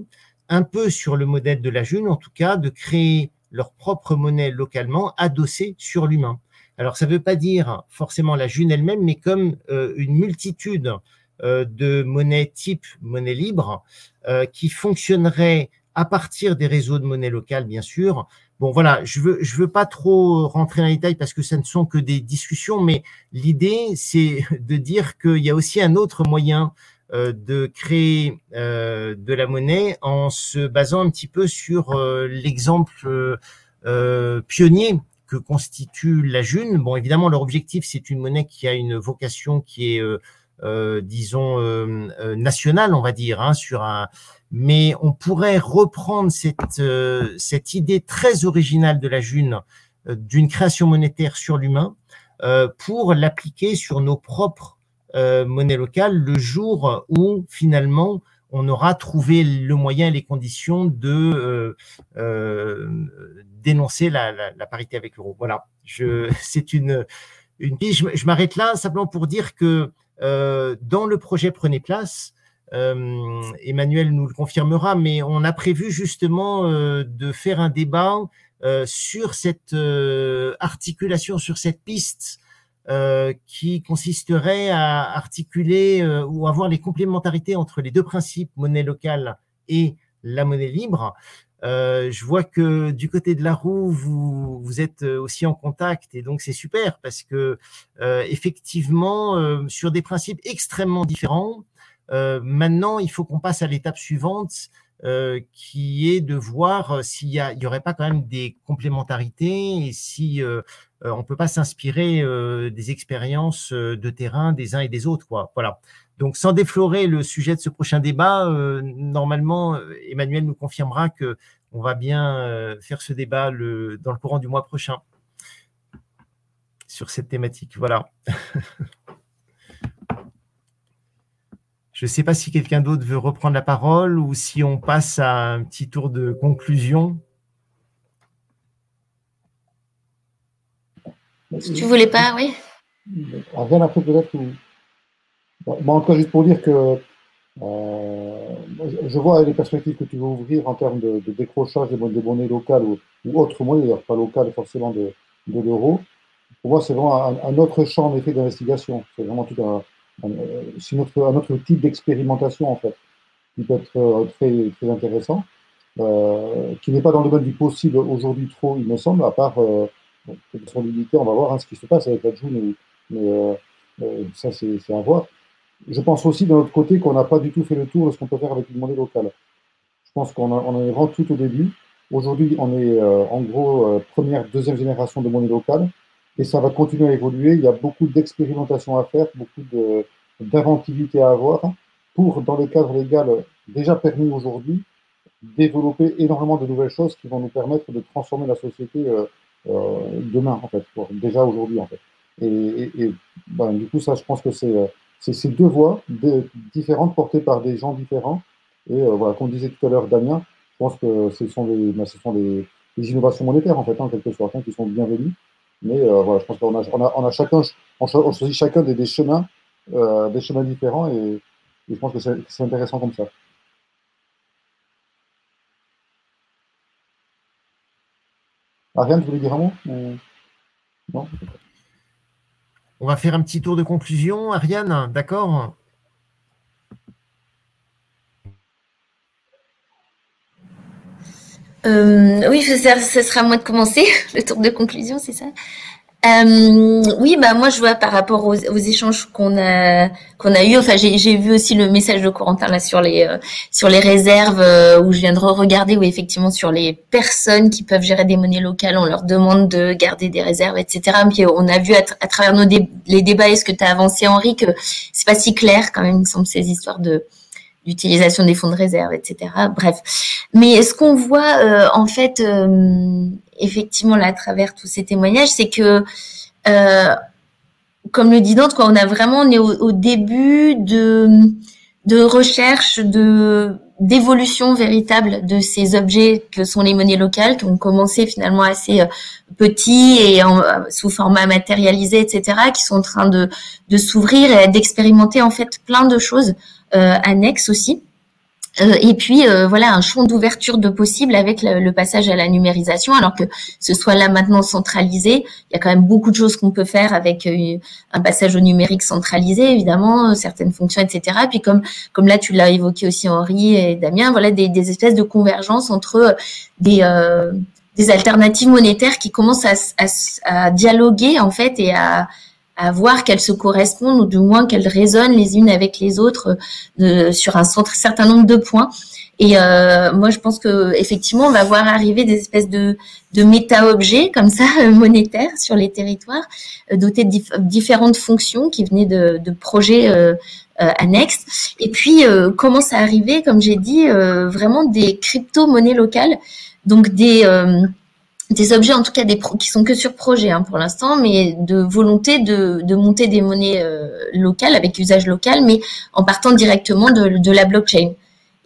un peu sur le modèle de la June, en tout cas, de créer leur propre monnaie localement adossée sur l'humain? Alors, ça ne veut pas dire forcément la June elle-même, mais comme euh, une multitude euh, de monnaies type monnaie libre euh, qui fonctionneraient à partir des réseaux de monnaie locale, bien sûr. Bon, voilà, je veux, je veux pas trop rentrer dans les détails parce que ça ne sont que des discussions, mais l'idée, c'est de dire qu'il y a aussi un autre moyen de créer de la monnaie en se basant un petit peu sur l'exemple pionnier que constitue la June. Bon, évidemment, leur objectif, c'est une monnaie qui a une vocation qui est, euh, euh, disons, euh, nationale, on va dire, hein, sur un. Mais on pourrait reprendre cette, cette idée très originale de la June d'une création monétaire sur l'humain pour l'appliquer sur nos propres monnaies locales le jour où finalement on aura trouvé le moyen et les conditions de dénoncer la, parité avec l'euro. Voilà, c'est une, une Je, m'arrête là simplement pour dire que euh, dans le projet Prenez place, euh, Emmanuel nous le confirmera, mais on a prévu justement euh, de faire un débat sur cette articulation, sur cette piste qui consisterait à articuler ou avoir les complémentarités entre les deux principes, monnaie locale et la monnaie libre. Euh, je vois que du côté de la roue, vous, vous êtes euh, aussi en contact et donc c'est super parce que euh, effectivement, sur des principes extrêmement différents, maintenant il faut qu'on passe à l'étape suivante qui est de voir s'il y, y aurait pas quand même des complémentarités et si on peut pas s'inspirer des expériences de terrain des uns et des autres. Quoi. Voilà. Donc, sans déflorer le sujet de ce prochain débat, euh, normalement, Emmanuel nous confirmera que on va bien euh, faire ce débat le, dans le courant du mois prochain sur cette thématique. Voilà. Je ne sais pas si quelqu'un d'autre veut reprendre la parole ou si on passe à un petit tour de conclusion. Si tu voulais pas, oui. Après peut-être moi, encore juste pour dire que euh, je vois les perspectives que tu veux ouvrir en termes de, décrochage des, monnaies locales ou, autres monnaies, d'ailleurs pas locales forcément de, l'euro. Pour moi, c'est vraiment un, autre champ en effet d'investigation. C'est vraiment tout un, un, un autre type d'expérimentation en fait, qui peut être euh, très, très intéressant, euh, qui n'est pas dans le domaine du possible aujourd'hui trop, il me semble, à part euh, limité, on va voir hein, ce qui se passe avec la June, mais ça c'est à voir je pense aussi d'un autre côté qu'on n'a pas du tout fait le tour de ce qu'on peut faire avec une monnaie locale. Je pense qu'on en est vraiment tout au début. Aujourd'hui, on est euh, en gros euh, première, deuxième génération de monnaie locale et ça va continuer à évoluer. Il y a beaucoup d'expérimentation à faire, beaucoup d'inventivité à avoir pour, dans le cadre légal déjà permis aujourd'hui, développer énormément de nouvelles choses qui vont nous permettre de transformer la société euh, demain, en fait, déjà aujourd'hui, en fait. Et, et, ben, du coup, ça, je pense que c'est c'est ces deux voix différentes portées par des gens différents. Et euh, voilà, comme disait tout à l'heure Damien, je pense que ce sont des, des, innovations monétaires, en fait, en quelque sorte, hein, qui sont bienvenues. Mais euh, voilà, je pense qu'on a, chacun, on, choisit chacun des, chemins, euh, des chemins différents, et, je pense que c'est intéressant comme ça. Ariane, tu voulais dire un mot? Non? On va faire un petit tour de conclusion. Ariane, d'accord? Euh, Oui, ce sera à moi de commencer. Le tour de conclusion, c'est ça? Euh, oui, bah moi je vois par rapport aux, échanges qu'on a qu'on a eu. Enfin, j'ai vu aussi le message de Corentin là sur les euh, sur les réserves euh, où je viens de regarder où effectivement sur les personnes qui peuvent gérer des monnaies locales, on leur demande de garder des réserves, etc. Puis on a vu à, travers nos les débats et ce que tu as avancé Henri que c'est pas si clair quand même, il me semble ces histoires de d'utilisation des fonds de réserve, etc. Bref, mais ce qu'on voit en fait effectivement là à travers tous ces témoignages, c'est que euh, comme le dit Dante, quoi, on a vraiment on est au, début de de recherche de d'évolution véritable de ces objets que sont les monnaies locales, qui ont commencé finalement assez euh, petits et en, sous format matérialisé, etc., qui sont en train de, de s'ouvrir et d'expérimenter en fait plein de choses annexes aussi. Euh, et puis euh, voilà un champ d'ouverture de possible avec le, passage à la numérisation, alors que ce soit là maintenant centralisé, il y a quand même beaucoup de choses qu'on peut faire avec euh, un passage au numérique centralisé, évidemment, certaines fonctions, etc. Puis comme comme là tu l'as évoqué aussi Henri et Damien, voilà des, espèces de convergence entre des alternatives monétaires qui commencent à dialoguer en fait et à à voir qu'elles se correspondent ou du moins qu'elles résonnent les unes avec les autres euh, sur un certain nombre de points. Et euh, moi, je pense que effectivement, on va voir arriver des espèces de, de méta-objets comme ça monétaires sur les territoires, euh, dotés de différentes fonctions qui venaient de, de projets euh, annexes. Et puis commence à arriver, comme j'ai dit, vraiment des crypto-monnaies locales, donc des des objets en tout cas des qui sont que sur projet hein, pour l'instant, mais de volonté de, monter des monnaies euh, locales avec usage local, mais en partant directement de la blockchain.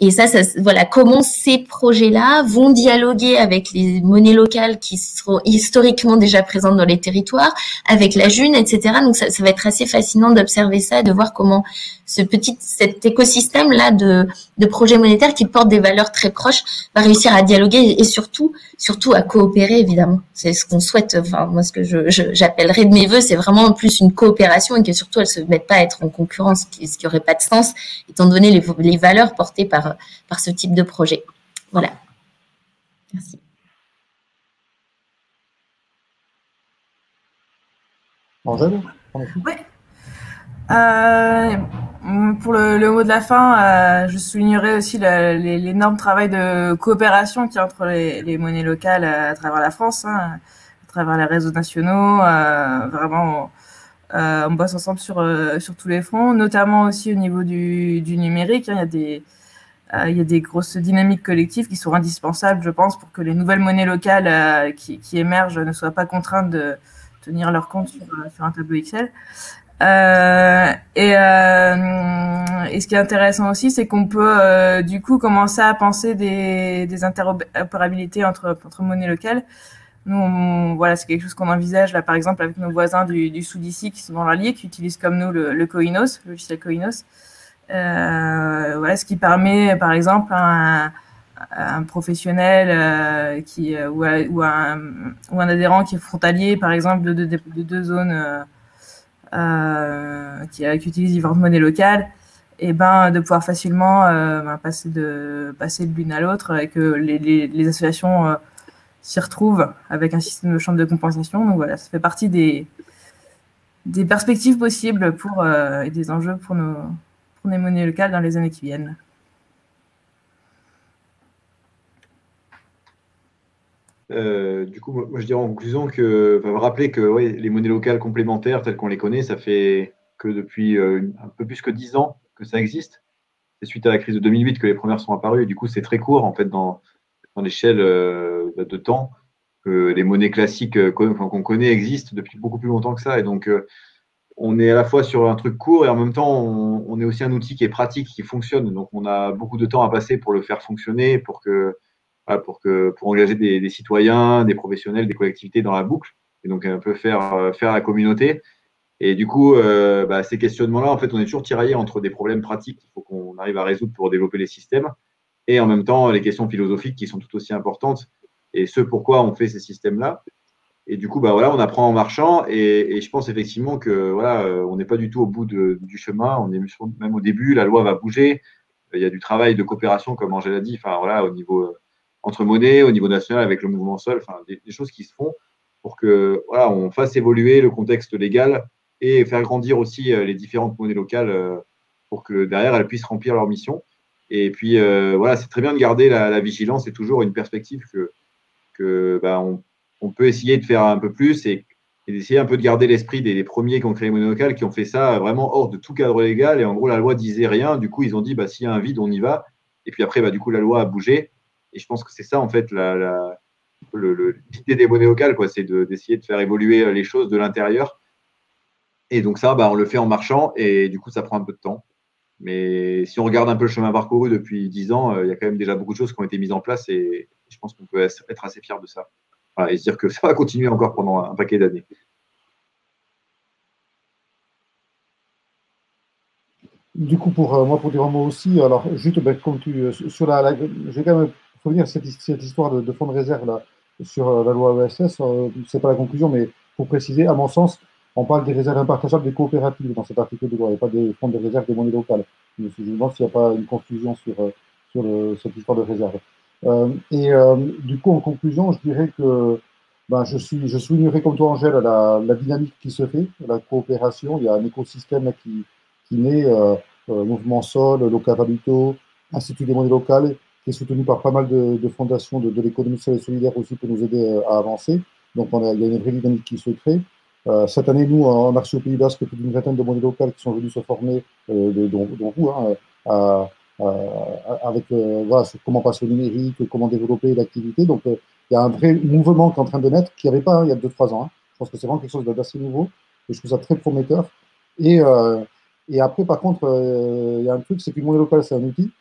Et ça, ça, voilà, comment ces projets-là vont dialoguer avec les monnaies locales qui seront historiquement déjà présentes dans les territoires, avec la June, etc. Donc ça, ça va être assez fascinant d'observer ça, de voir comment ce petit, cet écosystème-là de, de projets monétaires qui portent des valeurs très proches va réussir à dialoguer et surtout, surtout à coopérer, évidemment. C'est ce qu'on souhaite. Enfin, moi, ce que je, j'appellerais de mes voeux, c'est vraiment plus une coopération et que surtout elles se mettent pas à être en concurrence, ce qui aurait pas de sens, étant donné les valeurs portées par, par ce type de projet. Voilà. Merci. Oui. Euh, pour le, mot de la fin, euh, je soulignerai aussi l'énorme travail de coopération qu'il y a entre les, monnaies locales à, travers la France, hein, à travers les réseaux nationaux. Euh, vraiment, on bosse ensemble sur, sur tous les fronts, notamment aussi au niveau du, numérique. Hein. il, y a des, il y a des grosses dynamiques collectives qui sont indispensables, je pense, pour que les nouvelles monnaies locales qui, émergent ne soient pas contraintes de tenir leur compte sur, sur un tableau Excel. Euh, et, euh, et, ce qui est intéressant aussi, c'est qu'on peut euh, du coup commencer à penser des, des interopérabilités entre, entre monnaies locales. Nous, voilà, c'est quelque chose qu'on envisage là, par exemple, avec nos voisins du, du sud ici qui sont dans l'Allier, qui utilisent comme nous le, le Coinos, le logiciel Coinos. Euh, voilà, ce qui permet, par exemple, un, un professionnel euh, qui ou, ou, un, ou un adhérent qui est frontalier, par exemple, de, de, de deux zones euh, qui, qui utilisent différentes monnaies locales, et ben de pouvoir facilement euh, ben, passer de passer de l'une à l'autre et que les, les, les associations euh, s'y retrouvent avec un système de chambre de compensation. Donc voilà, ça fait partie des, des perspectives possibles pour, et des enjeux pour nos, pour les monnaies locales dans les années qui viennent. Euh, du coup, moi, je dirais en conclusion que, enfin, rappeler que les monnaies locales complémentaires telles qu'on les connaît, ça fait que depuis euh, un peu plus que dix ans que ça existe. C'est suite à la crise de 2008 que les premières sont apparues. Et du coup, c'est très court en fait dans, dans l'échelle euh, de temps que les monnaies classiques qu'on connaît existent depuis beaucoup plus longtemps que ça. Et donc, on est à la fois sur un truc court et en même temps, on, est aussi un outil qui est pratique, qui fonctionne. Donc, on a beaucoup de temps à passer pour le faire fonctionner, pour que pour, que, pour engager des, citoyens, des professionnels, des collectivités dans la boucle, et donc un peu faire, euh, faire la communauté. Et du coup, euh, bah, ces questionnements-là, en fait, on est toujours tiraillé entre des problèmes pratiques qu'il faut qu'on arrive à résoudre pour développer les systèmes, et en même temps les questions philosophiques qui sont tout aussi importantes, et ce pourquoi on fait ces systèmes-là. Et du coup, bah voilà, on apprend en marchant, et, je pense effectivement que voilà, euh, on n'est pas du tout au bout du chemin, on est même au début, la loi va bouger, il y a du travail de coopération, comme Angèle a dit, enfin voilà, au niveau entre monnaies, au niveau national, avec le mouvement sol, enfin, des, choses qui se font pour que voilà, on fasse évoluer le contexte légal et faire grandir aussi euh, les différentes monnaies locales euh, pour que derrière elles puissent remplir leur mission. Et puis euh, voilà, c'est très bien de garder la, vigilance. Et toujours une perspective que, que bah, on, on, peut essayer de faire un peu plus et, d'essayer un peu de garder l'esprit des, premiers qui ont créé les monnaies locales, qui ont fait ça vraiment hors de tout cadre légal. Et en gros, la loi disait rien. Du coup, ils ont dit bah, s'il y a un vide, on y va. Et puis après, bah, du coup, la loi a bougé. Et je pense que c'est ça, en fait, la, la l'idée des monnaies locales, quoi, c'est d'essayer de, faire évoluer les choses de l'intérieur. Et donc ça, bah, on le fait en marchant et du coup, ça prend un peu de temps. Mais si on regarde un peu le chemin parcouru depuis 10 ans, il y a quand même déjà beaucoup de choses qui ont été mises en place et je pense qu'on peut être assez fier de ça. Et se dire que ça va continuer encore pendant un paquet d'années. Du coup, pour moi, pour dire un mot aussi, alors juste ben, comme tu, sur la, je vais quand même revenir cette, cette histoire de, fonds de réserve là, sur la loi ESS. c'est pas la conclusion, mais pour préciser, à mon sens, on parle des réserves impartageables des coopératives dans cet article de loi, et pas des fonds de réserve des monnaies locales. Je me demande s'il n'y a pas une confusion sur, sur cette histoire de réserve. Euh, et euh, du coup, en conclusion, je dirais que ben, je, suis, je soulignerai comme toi, Angèle, la, la, dynamique qui se fait, la coopération. Il y a un écosystème qui, qui naît, euh, Mouvement Sol, Locavabito, Institut des monnaies locales, qui est soutenu par pas mal de, de fondations de, de l'économie sociale et solidaire aussi pour nous aider à avancer. Donc, on a, il y a une vraie dynamique qui se crée. Euh, cette année, nous, en Archi au Pays Basque, plus d'une vingtaine de monnaies locales qui sont venus se former, euh, dont, vous, hein, à, avec euh, voilà, sur comment passer au numérique, comment développer l'activité. Donc, euh, il y a un vrai mouvement qui est en train de naître, qu'il n'y avait pas hein, il y a 2-3 ans. Hein. Je pense que c'est vraiment quelque chose d'assez nouveau et je trouve ça très prometteur. Et, après, par contre, il y a un truc, c'est que le monnaie locale, c'est un outil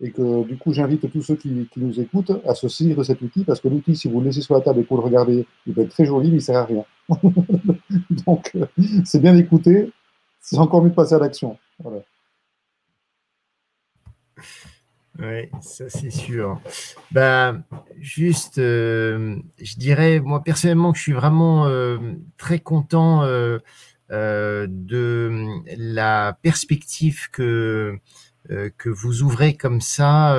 et que du coup j'invite tous ceux qui, nous écoutent à se saisir de cet outil parce que l'outil, si vous le laissez sur la table et que vous le regardez, il peut être très joli, mais il ne sert à rien. Donc euh, c'est bien d'écouter, c'est encore mieux de passer à l'action. Voilà. Oui, ça c'est sûr. Ben, juste, euh, je dirais, moi personnellement, que je suis vraiment euh, très content euh, de la perspective que que vous ouvrez comme ça.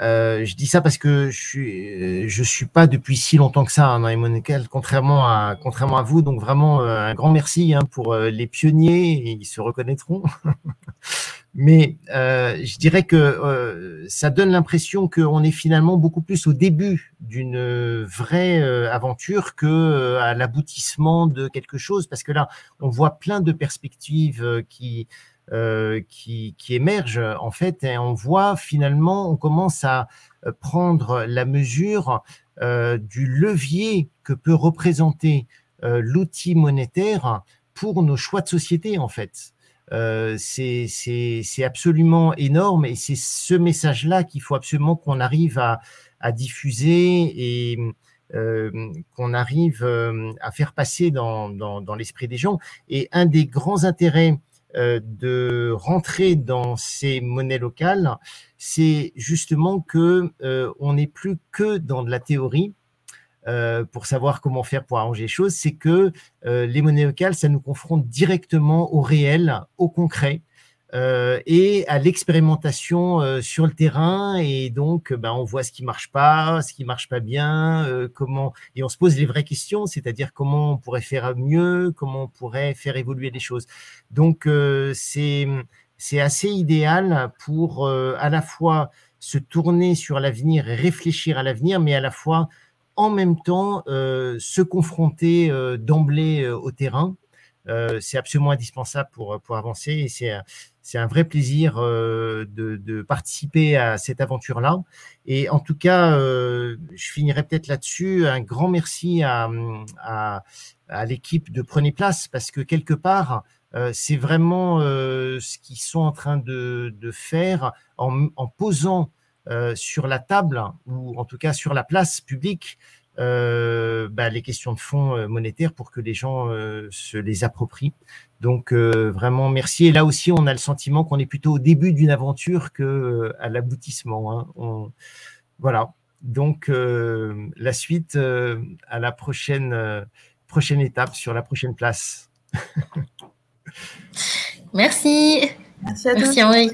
Je dis ça parce que je suis, je suis pas depuis si longtemps que ça hein, dans les monécales, contrairement à, contrairement à vous. Donc vraiment un grand merci hein, pour les pionniers, ils se reconnaîtront. Mais euh, je dirais que euh, ça donne l'impression qu'on est finalement beaucoup plus au début d'une vraie euh, aventure que à l'aboutissement de quelque chose, parce que là, on voit plein de perspectives qui qui, qui émerge en fait et on voit finalement on commence à prendre la mesure du levier que peut représenter l'outil monétaire pour nos choix de société en fait. Euh, c'est absolument énorme et c'est ce message-là qu'il faut absolument qu'on arrive à, à, diffuser et euh, qu'on arrive à faire passer dans, dans, dans l'esprit des gens. Et un des grands intérêts euh, de rentrer dans ces monnaies locales, c'est justement que euh, on n'est plus que dans de la théorie. Euh, pour savoir comment faire pour arranger les choses, c'est que les monnaies locales, ça nous confronte directement au réel, au concret, euh, et à l'expérimentation euh, sur le terrain. Et donc, ben, on voit ce qui marche pas, ce qui marche pas bien, euh, comment et on se pose les vraies questions, c'est-à-dire comment on pourrait faire mieux, comment on pourrait faire évoluer les choses. Donc, c'est c'est assez idéal pour à la fois se tourner sur l'avenir et réfléchir à l'avenir, mais à la fois en même temps se confronter d'emblée au terrain. c'est absolument indispensable pour, pour avancer et c'est c'est un vrai plaisir euh, de, de, participer à cette aventure-là. Et en tout cas, euh, je finirai peut-être là-dessus. Un grand merci à, à, à l'équipe de Prenez Place parce que quelque part, euh, c'est vraiment euh, ce qu'ils sont en train de, de faire en, en posant euh, sur la table ou en tout cas sur la place publique euh, bah, les questions de fonds euh, monétaires pour que les gens euh, se les approprient. Donc vraiment merci. Et là aussi, on a le sentiment qu'on est plutôt au début d'une aventure que à l'aboutissement. Hein. On... Voilà. Donc la suite à la prochaine prochaine étape sur la prochaine place. merci. Merci à Merci Henri.